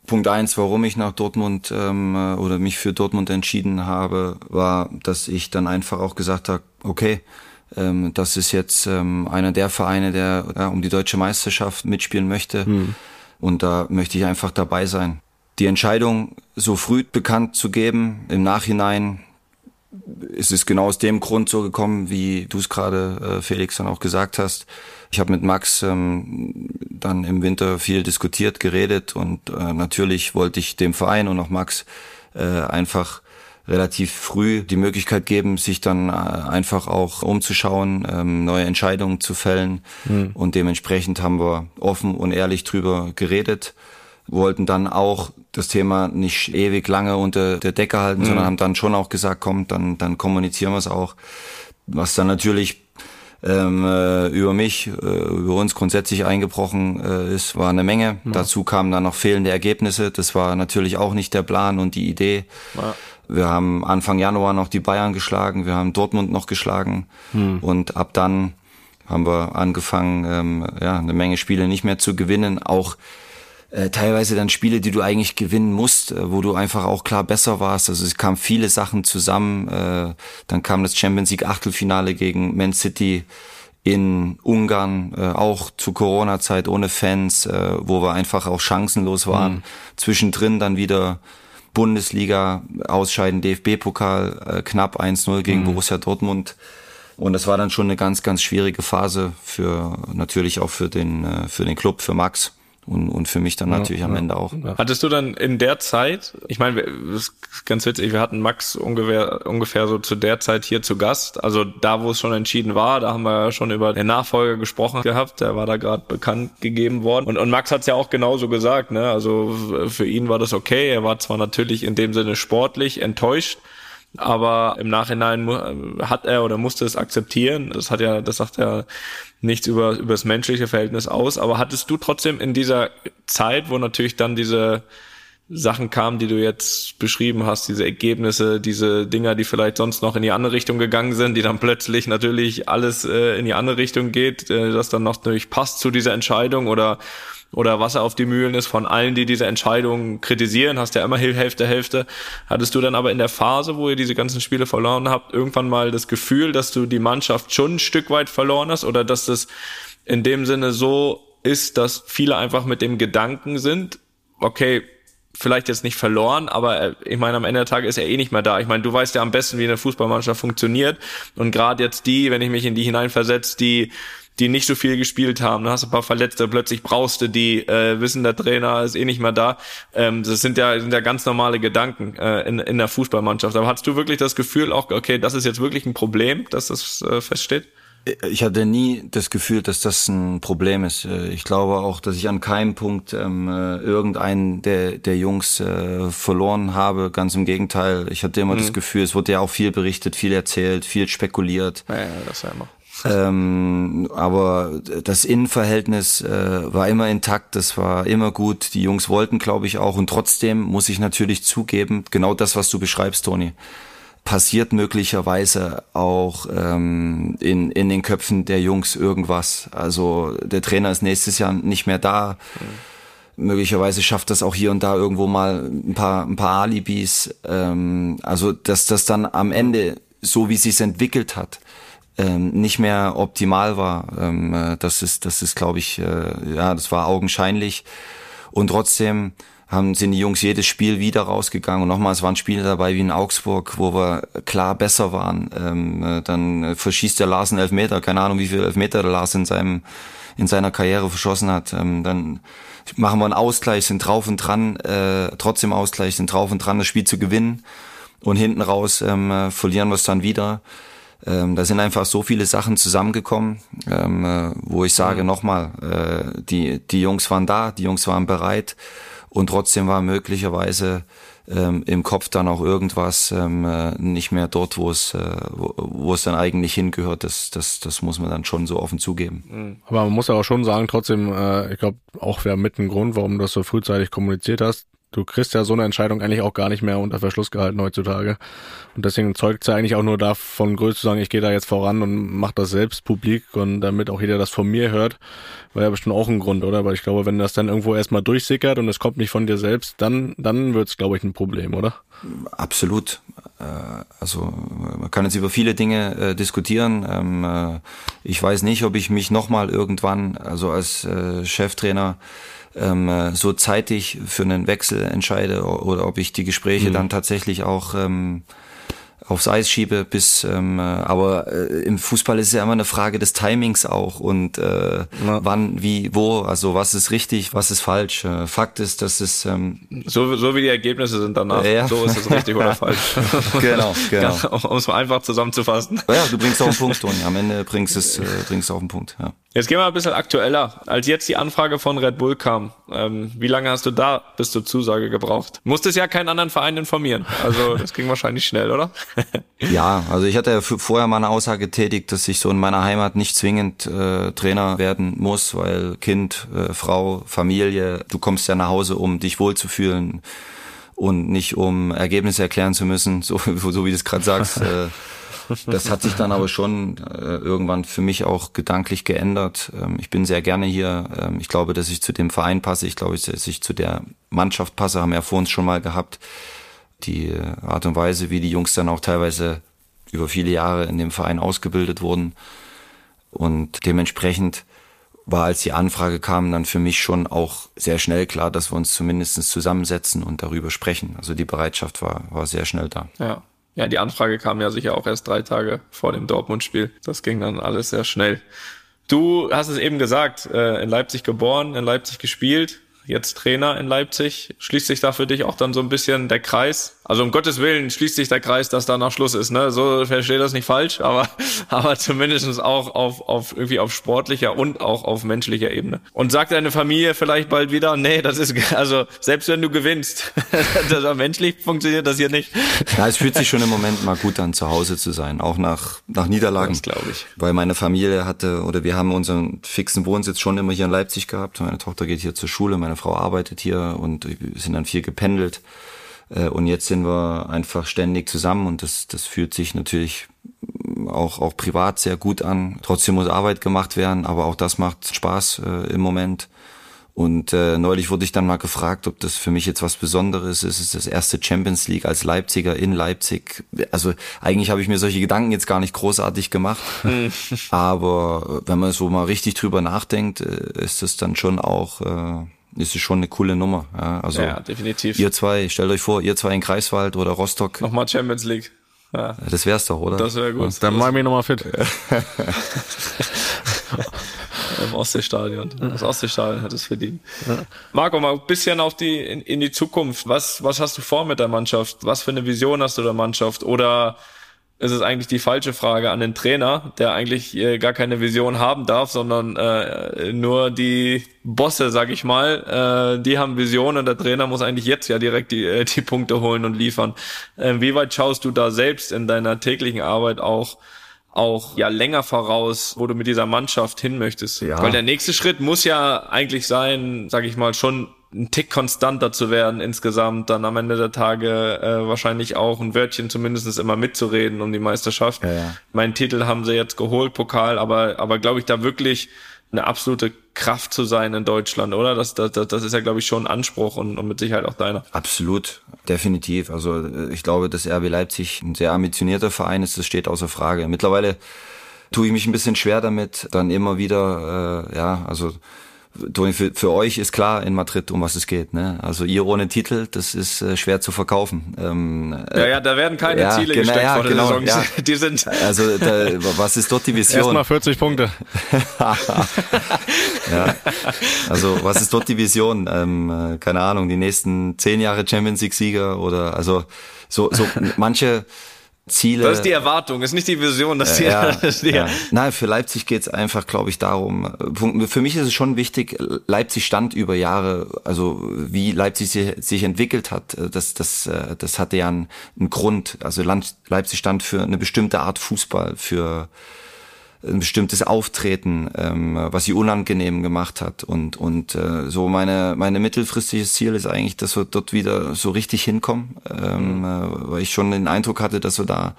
Punkt eins, warum ich nach Dortmund ähm, oder mich für Dortmund entschieden habe, war, dass ich dann einfach auch gesagt habe, okay, ähm, das ist jetzt ähm, einer der Vereine, der ja, um die deutsche Meisterschaft mitspielen möchte. Hm. Und da möchte ich einfach dabei sein. Die Entscheidung so früh bekannt zu geben, im Nachhinein ist es genau aus dem Grund so gekommen, wie du es gerade, äh, Felix, dann auch gesagt hast. Ich habe mit Max ähm, dann im Winter viel diskutiert, geredet und äh, natürlich wollte ich dem Verein und auch Max äh, einfach relativ früh die Möglichkeit geben, sich dann äh, einfach auch umzuschauen, ähm, neue Entscheidungen zu fällen. Mhm. Und dementsprechend haben wir offen und ehrlich drüber geredet wollten dann auch das Thema nicht ewig lange unter der Decke halten, mhm. sondern haben dann schon auch gesagt, komm, dann, dann kommunizieren wir es auch. Was dann natürlich ähm, äh, über mich, äh, über uns grundsätzlich eingebrochen äh, ist, war eine Menge. Ja. Dazu kamen dann noch fehlende Ergebnisse. Das war natürlich auch nicht der Plan und die Idee. Ja. Wir haben Anfang Januar noch die Bayern geschlagen, wir haben Dortmund noch geschlagen hm. und ab dann haben wir angefangen, ähm, ja, eine Menge Spiele nicht mehr zu gewinnen. Auch äh, teilweise dann Spiele, die du eigentlich gewinnen musst, äh, wo du einfach auch klar besser warst. Also es kamen viele Sachen zusammen. Äh, dann kam das Champions League Achtelfinale gegen Man City in Ungarn, äh, auch zu Corona-Zeit ohne Fans, äh, wo wir einfach auch chancenlos waren. Mhm. Zwischendrin dann wieder Bundesliga ausscheiden, DFB-Pokal äh, knapp 1-0 gegen mhm. Borussia Dortmund. Und das war dann schon eine ganz, ganz schwierige Phase für natürlich auch für den, äh, für den Club, für Max und, und für mich dann ja, natürlich am ja, Ende auch. Hattest du dann in der Zeit, ich meine, das ist ganz witzig, wir hatten Max ungefähr, ungefähr so zu der Zeit hier zu Gast, also da, wo es schon entschieden war, da haben wir ja schon über den Nachfolger gesprochen gehabt, der war da gerade bekannt gegeben worden. Und, und Max hat es ja auch genauso gesagt, ne, also für ihn war das okay, er war zwar natürlich in dem Sinne sportlich enttäuscht, aber im Nachhinein hat er oder musste es akzeptieren. Das hat ja, das sagt ja nichts über, über das menschliche Verhältnis aus. Aber hattest du trotzdem in dieser Zeit, wo natürlich dann diese Sachen kamen, die du jetzt beschrieben hast, diese Ergebnisse, diese Dinger, die vielleicht sonst noch in die andere Richtung gegangen sind, die dann plötzlich natürlich alles äh, in die andere Richtung geht, äh, das dann noch natürlich passt zu dieser Entscheidung oder oder Wasser auf die Mühlen ist von allen, die diese Entscheidung kritisieren, hast ja immer Hälfte, Hälfte. Hattest du dann aber in der Phase, wo ihr diese ganzen Spiele verloren habt, irgendwann mal das Gefühl, dass du die Mannschaft schon ein Stück weit verloren hast oder dass das in dem Sinne so ist, dass viele einfach mit dem Gedanken sind, okay, vielleicht jetzt nicht verloren, aber äh, ich meine, am Ende der Tage ist er eh nicht mehr da. Ich meine, du weißt ja am besten, wie eine Fußballmannschaft funktioniert. Und gerade jetzt die, wenn ich mich in die hineinversetze, die die nicht so viel gespielt haben. Da hast du ein paar Verletzte, plötzlich brauchst du die, äh, wissen der Trainer ist eh nicht mehr da. Ähm, das sind ja, sind ja ganz normale Gedanken äh, in, in der Fußballmannschaft. Aber hast du wirklich das Gefühl auch, okay, das ist jetzt wirklich ein Problem, dass das äh, feststeht? Ich hatte nie das Gefühl, dass das ein Problem ist. Äh, ich glaube auch, dass ich an keinem Punkt ähm, äh, irgendeinen der, der Jungs äh, verloren habe. Ganz im Gegenteil. Ich hatte immer mhm. das Gefühl, es wurde ja auch viel berichtet, viel erzählt, viel spekuliert. Ja, ja das war immer. Ähm, aber das Innenverhältnis äh, war immer intakt, das war immer gut. Die Jungs wollten, glaube ich, auch. Und trotzdem muss ich natürlich zugeben, genau das, was du beschreibst, Toni passiert möglicherweise auch ähm, in, in den Köpfen der Jungs irgendwas. Also der Trainer ist nächstes Jahr nicht mehr da. Mhm. Möglicherweise schafft das auch hier und da irgendwo mal ein paar, ein paar Alibis. Ähm, also dass das dann am Ende, so wie es sich entwickelt hat, ähm, nicht mehr optimal war. Ähm, äh, das ist, das ist, glaube ich, äh, ja, das war augenscheinlich. Und trotzdem haben, sind die Jungs jedes Spiel wieder rausgegangen. Und nochmal, es waren Spiele dabei wie in Augsburg, wo wir klar besser waren. Ähm, äh, dann verschießt der Lars einen Elfmeter. Keine Ahnung, wie viel Elfmeter der Lars in seinem in seiner Karriere verschossen hat. Ähm, dann machen wir einen Ausgleich, sind drauf und dran, äh, trotzdem Ausgleich, sind drauf und dran, das Spiel zu gewinnen. Und hinten raus ähm, äh, verlieren wir es dann wieder. Ähm, da sind einfach so viele Sachen zusammengekommen, ähm, äh, wo ich sage mhm. nochmal, äh, die, die Jungs waren da, die Jungs waren bereit und trotzdem war möglicherweise ähm, im Kopf dann auch irgendwas ähm, äh, nicht mehr dort, wo es, äh, wo, wo es dann eigentlich hingehört. Das, das, das muss man dann schon so offen zugeben. Mhm. Aber man muss ja auch schon sagen, trotzdem, äh, ich glaube, auch wäre mit ein Grund, warum du das so frühzeitig kommuniziert hast du kriegst ja so eine Entscheidung eigentlich auch gar nicht mehr unter Verschluss gehalten heutzutage. Und deswegen zeugt es ja eigentlich auch nur davon, größer zu sagen, ich gehe da jetzt voran und mach das selbst publik und damit auch jeder das von mir hört, war ja bestimmt auch ein Grund, oder? Weil ich glaube, wenn das dann irgendwo erstmal durchsickert und es kommt nicht von dir selbst, dann, dann wird es, glaube ich, ein Problem, oder? Absolut. Äh, also man kann jetzt über viele Dinge äh, diskutieren. Ähm, äh, ich weiß nicht, ob ich mich nochmal irgendwann, also als Cheftrainer, ähm, äh, so zeitig für einen Wechsel entscheide oder ob ich die Gespräche mhm. dann tatsächlich auch ähm, aufs Eis schiebe bis ähm, äh, aber äh, im Fußball ist es ja immer eine Frage des Timings auch und äh, ja. wann wie wo also was ist richtig was ist falsch äh, Fakt ist dass es ähm, so so wie die Ergebnisse sind danach ja. so ist es richtig oder *laughs* falsch genau genau *laughs* um es mal einfach zusammenzufassen ja du bringst auch einen Punkt Toni am Ende bringst es äh, bringst auf den Punkt ja Jetzt gehen wir ein bisschen aktueller. Als jetzt die Anfrage von Red Bull kam, ähm, wie lange hast du da bis zur Zusage gebraucht? Musstest ja keinen anderen Verein informieren. Also das ging wahrscheinlich schnell, oder? *laughs* ja, also ich hatte ja vorher mal eine Aussage getätigt, dass ich so in meiner Heimat nicht zwingend äh, Trainer werden muss, weil Kind, äh, Frau, Familie, du kommst ja nach Hause, um dich wohlzufühlen und nicht um Ergebnisse erklären zu müssen, *laughs* so, so wie du es gerade sagst. Äh, *laughs* das hat sich dann aber schon äh, irgendwann für mich auch gedanklich geändert. Ähm, ich bin sehr gerne hier. Ähm, ich glaube, dass ich zu dem Verein passe. Ich glaube, dass ich zu der Mannschaft passe. Haben wir ja vor uns schon mal gehabt. Die Art und Weise, wie die Jungs dann auch teilweise über viele Jahre in dem Verein ausgebildet wurden. Und dementsprechend war, als die Anfrage kam, dann für mich schon auch sehr schnell klar, dass wir uns zumindest zusammensetzen und darüber sprechen. Also die Bereitschaft war, war sehr schnell da. Ja. Ja, die Anfrage kam ja sicher auch erst drei Tage vor dem Dortmund-Spiel. Das ging dann alles sehr schnell. Du hast es eben gesagt, äh, in Leipzig geboren, in Leipzig gespielt, jetzt Trainer in Leipzig. Schließt sich da für dich auch dann so ein bisschen der Kreis? Also um Gottes Willen schließt sich der Kreis, dass da noch Schluss ist. Ne? So verstehe das nicht falsch, *laughs* aber, aber zumindestens auch auf, auf irgendwie auf sportlicher und auch auf menschlicher Ebene. Und sagt deine Familie vielleicht bald wieder, nee, das ist, *laughs* also selbst wenn du gewinnst, *laughs* das menschlich funktioniert das hier nicht. Ja, es fühlt sich schon im Moment mal gut an, zu Hause zu sein, auch nach, nach Niederlagen. Das glaube ich. Weil meine Familie hatte, oder wir haben unseren fixen Wohnsitz schon immer hier in Leipzig gehabt. Meine Tochter geht hier zur Schule, meine Frau arbeitet hier und wir sind dann viel gependelt. Äh, und jetzt sind wir einfach ständig zusammen und das, das fühlt sich natürlich auch, auch privat sehr gut an. Trotzdem muss Arbeit gemacht werden, aber auch das macht Spaß äh, im Moment. Und äh, neulich wurde ich dann mal gefragt, ob das für mich jetzt was Besonderes ist. Es ist das erste Champions League als Leipziger in Leipzig. Also eigentlich habe ich mir solche Gedanken jetzt gar nicht großartig gemacht. *laughs* Aber wenn man so mal richtig drüber nachdenkt, äh, ist das dann schon auch äh, ist es schon eine coole Nummer. Ja, also ja, definitiv. Ihr zwei, stellt euch vor, ihr zwei in Greifswald oder Rostock. Nochmal Champions League. Ja. Das wär's doch, oder? Das wäre gut. Dann mach ich mich nochmal fit. *laughs* im Ostseestadion. Das Ostseestadion hat es verdient. Marco, mal ein bisschen auf die, in, in die Zukunft. Was, was hast du vor mit der Mannschaft? Was für eine Vision hast du der Mannschaft? Oder ist es eigentlich die falsche Frage an den Trainer, der eigentlich äh, gar keine Vision haben darf, sondern äh, nur die Bosse, sag ich mal, äh, die haben Visionen und der Trainer muss eigentlich jetzt ja direkt die, äh, die Punkte holen und liefern. Äh, wie weit schaust du da selbst in deiner täglichen Arbeit auch auch ja länger voraus, wo du mit dieser Mannschaft hin möchtest. Ja. Weil der nächste Schritt muss ja eigentlich sein, sag ich mal, schon ein Tick konstanter zu werden insgesamt, dann am Ende der Tage äh, wahrscheinlich auch ein Wörtchen zumindest immer mitzureden um die Meisterschaft. Ja, ja. Meinen Titel haben sie jetzt geholt, Pokal, aber, aber glaube ich, da wirklich eine absolute Kraft zu sein in Deutschland, oder? Das, das, das ist ja, glaube ich, schon ein Anspruch und, und mit Sicherheit auch deiner. Absolut, definitiv. Also äh, ich glaube, dass RB Leipzig ein sehr ambitionierter Verein ist, das steht außer Frage. Mittlerweile tue ich mich ein bisschen schwer damit, dann immer wieder, äh, ja, also für, für euch ist klar in Madrid, um was es geht. Ne? Also ihr ohne Titel, das ist äh, schwer zu verkaufen. Ähm, äh, ja, ja, da werden keine ja, Ziele genau, gesteckt ja, vor der genau, Saison. Ja. *laughs* Die sind also da, was ist dort die *laughs* Vision? Erstmal 40 Punkte. *laughs* ja. Also was ist dort die Vision? Ähm, äh, keine Ahnung, die nächsten zehn Jahre Champions League Sieger oder also so so manche Ziele. Das ist die Erwartung, ist nicht die Vision, dass die, ja, das die ja. Nein, für Leipzig geht's einfach, glaube ich, darum. Für mich ist es schon wichtig, Leipzig stand über Jahre, also wie Leipzig sich entwickelt hat, das, das, das hatte ja einen, einen Grund. Also Leipzig stand für eine bestimmte Art Fußball, für ein bestimmtes Auftreten, ähm, was sie unangenehm gemacht hat. Und, und äh, so meine, meine mittelfristiges Ziel ist eigentlich, dass wir dort wieder so richtig hinkommen, ähm, mhm. äh, weil ich schon den Eindruck hatte, dass wir da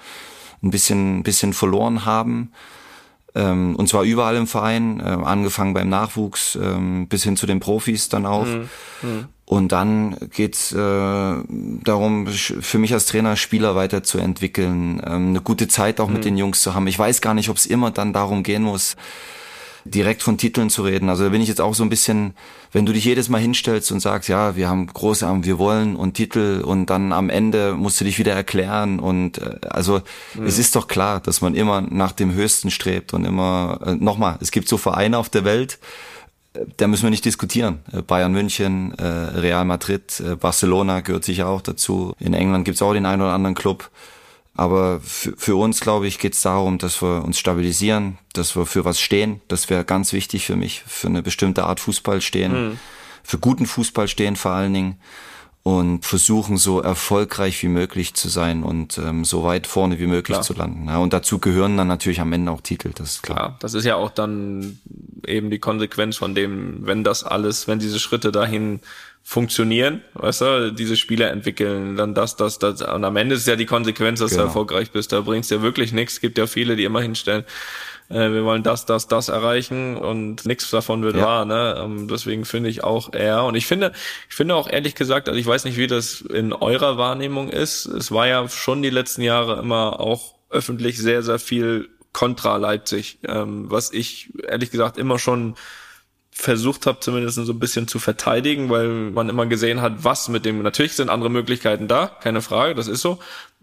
ein bisschen, bisschen verloren haben. Ähm, und zwar überall im Verein, äh, angefangen beim Nachwuchs ähm, bis hin zu den Profis dann auch. Mhm. Mhm. Und dann geht's äh, darum, für mich als Trainer Spieler weiterzuentwickeln, ähm, eine gute Zeit auch mhm. mit den Jungs zu haben. Ich weiß gar nicht, ob es immer dann darum gehen muss, direkt von Titeln zu reden. Also da bin ich jetzt auch so ein bisschen, wenn du dich jedes Mal hinstellst und sagst, ja, wir haben große, wir wollen und Titel und dann am Ende musst du dich wieder erklären und äh, also mhm. es ist doch klar, dass man immer nach dem Höchsten strebt und immer, äh, nochmal, es gibt so Vereine auf der Welt, da müssen wir nicht diskutieren. Äh, Bayern München, äh, Real Madrid, äh, Barcelona gehört sicher auch dazu. In England gibt's auch den einen oder anderen Club. Aber für, für uns, glaube ich, geht's darum, dass wir uns stabilisieren, dass wir für was stehen. Das wäre ganz wichtig für mich, für eine bestimmte Art Fußball stehen, mhm. für guten Fußball stehen vor allen Dingen und versuchen so erfolgreich wie möglich zu sein und ähm, so weit vorne wie möglich klar. zu landen. Ja, und dazu gehören dann natürlich am Ende auch Titel, das ist klar. klar. Das ist ja auch dann eben die Konsequenz von dem, wenn das alles, wenn diese Schritte dahin funktionieren, weißt du, diese Spieler entwickeln, dann das, das, das. Und am Ende ist ja die Konsequenz, dass genau. du erfolgreich bist. Da bringst du ja wirklich nichts. Es gibt ja viele, die immer hinstellen, äh, wir wollen das, das, das erreichen und nichts davon wird ja. wahr. Ne? Ähm, deswegen finde ich auch eher. Und ich finde, ich finde auch ehrlich gesagt, also ich weiß nicht, wie das in eurer Wahrnehmung ist. Es war ja schon die letzten Jahre immer auch öffentlich sehr, sehr viel kontra Leipzig, ähm, was ich ehrlich gesagt immer schon versucht habe, zumindest so ein bisschen zu verteidigen, weil man immer gesehen hat, was mit dem, natürlich sind andere Möglichkeiten da, keine Frage, das ist so,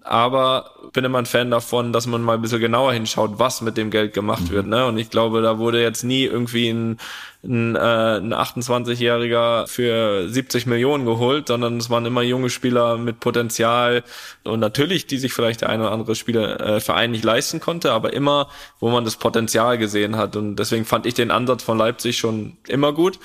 aber bin immer ein Fan davon, dass man mal ein bisschen genauer hinschaut, was mit dem Geld gemacht wird. Ne? Und ich glaube, da wurde jetzt nie irgendwie ein, ein, äh, ein 28-Jähriger für 70 Millionen geholt, sondern es waren immer junge Spieler mit Potenzial und natürlich, die sich vielleicht der eine oder andere Spieler äh, Verein nicht leisten konnte, aber immer, wo man das Potenzial gesehen hat. Und deswegen fand ich den Ansatz von Leipzig schon immer gut.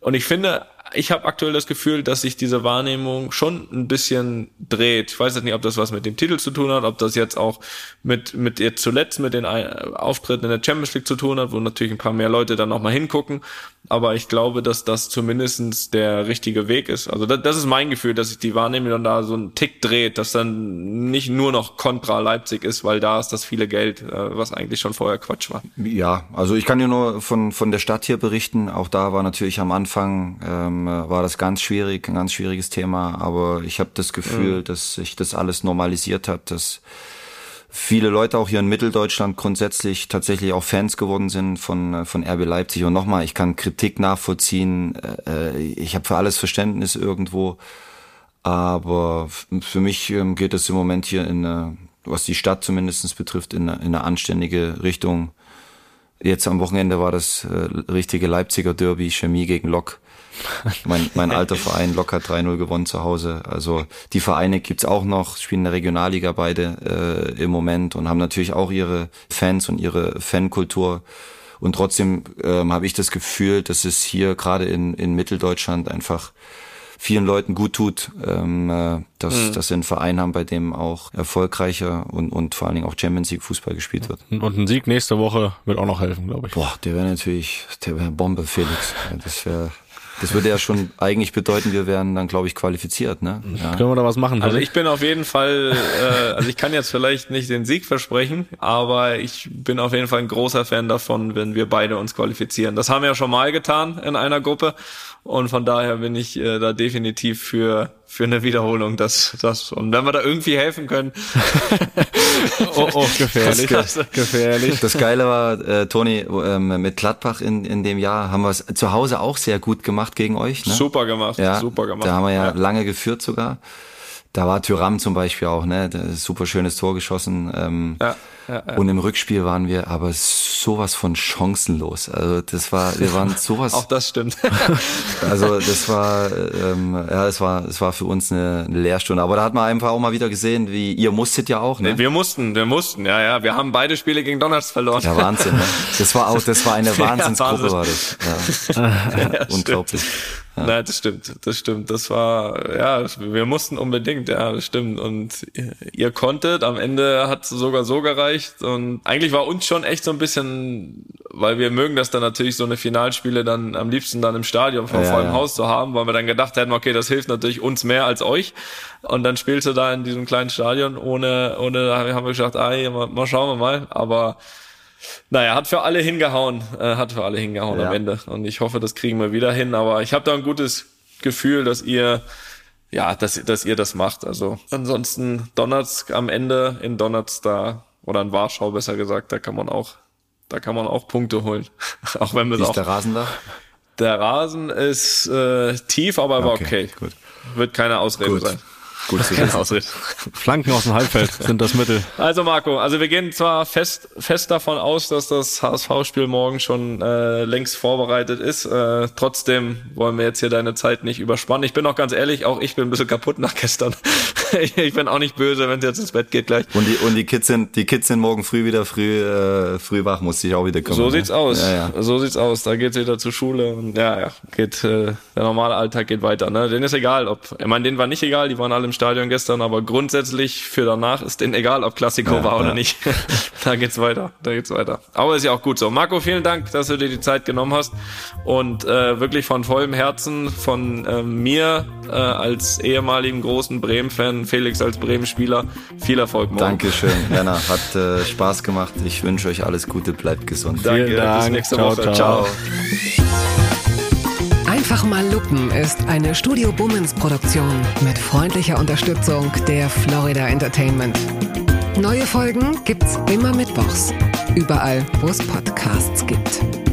Und ich finde, ich habe aktuell das Gefühl, dass sich diese Wahrnehmung schon ein bisschen dreht. Ich weiß jetzt nicht, ob das was mit dem Titel zu tun hat, ob das jetzt auch mit, mit jetzt zuletzt mit den Auftritten in der Champions League zu tun hat, wo natürlich ein paar mehr Leute dann nochmal hingucken. Aber ich glaube, dass das zumindestens der richtige Weg ist. Also das, das ist mein Gefühl, dass sich die Wahrnehmung dann da so einen Tick dreht, dass dann nicht nur noch kontra Leipzig ist, weil da ist das viele Geld, äh, was eigentlich schon vorher Quatsch war. Ja, also ich kann dir nur von, von der Stadt hier berichten. Auch da war natürlich am Anfang ähm, war das ganz schwierig, ein ganz schwieriges Thema. Aber ich habe das Gefühl, mhm. dass sich das alles normalisiert hat, dass viele Leute auch hier in Mitteldeutschland grundsätzlich tatsächlich auch Fans geworden sind von von RB Leipzig und nochmal ich kann Kritik nachvollziehen äh, ich habe für alles Verständnis irgendwo aber für mich ähm, geht es im Moment hier in was die Stadt zumindestens betrifft in eine, in eine anständige Richtung Jetzt am Wochenende war das äh, richtige Leipziger Derby, Chemie gegen Lok. *laughs* Mein, mein alter Verein, hat 3-0 gewonnen zu Hause. Also die Vereine gibt's auch noch, spielen in der Regionalliga beide äh, im Moment und haben natürlich auch ihre Fans und ihre Fankultur. Und trotzdem ähm, habe ich das Gefühl, dass es hier gerade in, in Mitteldeutschland einfach vielen Leuten gut tut, ähm, äh, dass, mhm. dass sie einen Verein haben, bei dem auch erfolgreicher und, und vor allen Dingen auch Champions League Fußball gespielt wird. Und ein Sieg nächste Woche wird auch noch helfen, glaube ich. Boah, der wäre natürlich, der wäre Bombe, Felix. Das wäre das würde ja schon eigentlich bedeuten, wir wären dann, glaube ich, qualifiziert. Ne? Ja. Können wir da was machen? Also ich bin auf jeden Fall, äh, also ich kann jetzt vielleicht nicht den Sieg versprechen, aber ich bin auf jeden Fall ein großer Fan davon, wenn wir beide uns qualifizieren. Das haben wir ja schon mal getan in einer Gruppe und von daher bin ich äh, da definitiv für für eine Wiederholung. Das, das und wenn wir da irgendwie helfen können. *laughs* oh, oh, gefährlich, das, gefährlich. Das Geile war, äh, Toni, ähm, mit Gladbach in in dem Jahr haben wir es zu Hause auch sehr gut gemacht gegen euch. Ne? Super gemacht, ja, super gemacht. Da haben wir ja, ja. lange geführt sogar. Da war Tyram zum Beispiel auch, ne? Super schönes Tor geschossen. Ähm, ja. Ja, ja. Und im Rückspiel waren wir aber sowas von chancenlos. Also das war, wir waren sowas. *laughs* Auch das stimmt. *laughs* also das war, ähm, ja, es war, es war für uns eine, eine Lehrstunde. Aber da hat man einfach auch mal wieder gesehen, wie ihr musstet ja auch. Ne? Wir mussten, wir mussten, ja, ja. Wir haben beide Spiele gegen Donnerstag verloren. Ja, Wahnsinn. Ne? Das war auch, das war eine *laughs* Wahnsinnsgruppe, war das. Ja. ja Unglaublich. Ja. Nein, das stimmt, das stimmt. Das war, ja, wir mussten unbedingt, ja, das stimmt. Und ihr konntet, am Ende hat es sogar so gereicht. Und eigentlich war uns schon echt so ein bisschen, weil wir mögen das dann natürlich, so eine Finalspiele dann am liebsten dann im Stadion vor ja, vollem ja. Haus zu haben, weil wir dann gedacht hätten, okay, das hilft natürlich uns mehr als euch. Und dann spielst du da in diesem kleinen Stadion ohne, ohne, da haben wir gesagt, ah, mal, mal schauen wir mal. Aber naja, hat für alle hingehauen, äh, hat für alle hingehauen ja. am Ende. Und ich hoffe, das kriegen wir wieder hin. Aber ich habe da ein gutes Gefühl, dass ihr, ja, dass, dass ihr das macht. Also ansonsten Donnerts am Ende in Donnerts da oder in Warschau besser gesagt, da kann man auch, da kann man auch Punkte holen. *laughs* auch wenn wir Wie auch. Ist der Rasen da? Der Rasen ist äh, tief, aber okay, okay. Gut. Wird keine Ausrede gut. sein. Gut zu wissen. Flanken aus dem Halbfeld sind das Mittel. Also Marco, also wir gehen zwar fest, fest davon aus, dass das HSV-Spiel morgen schon äh, längst vorbereitet ist. Äh, trotzdem wollen wir jetzt hier deine Zeit nicht überspannen. Ich bin auch ganz ehrlich, auch ich bin ein bisschen kaputt nach gestern. *laughs* ich bin auch nicht böse, wenn es jetzt ins Bett geht gleich. Und die, und die Kids sind, die Kids sind morgen früh wieder früh, äh, früh wach, muss ich auch wieder kommen. So ne? sieht's aus. Ja, ja. So sieht's aus. Da geht's wieder zur Schule und ja, ja, geht, äh, der normale Alltag geht weiter. Ne? Denen ist egal, ob, ich meine, denen war nicht egal, die waren alle im Stadion gestern, aber grundsätzlich für danach ist denen egal, ob Klassiko ja, war oder nicht. *laughs* da geht's weiter, da geht's weiter. Aber ist ja auch gut so. Marco, vielen Dank, dass du dir die Zeit genommen hast und äh, wirklich von vollem Herzen von äh, mir äh, als ehemaligen großen Bremen-Fan, Felix als Bremen-Spieler, viel Erfolg morgen. Dankeschön, *laughs* Jana, hat äh, Spaß gemacht. Ich wünsche euch alles Gute, bleibt gesund. Danke, Dank. bis nächste ciao, Woche. Ciao. ciao. Einfach mal Lupen ist eine Studio Bummens Produktion mit freundlicher Unterstützung der Florida Entertainment. Neue Folgen gibt's immer mittwochs. Überall, wo es Podcasts gibt.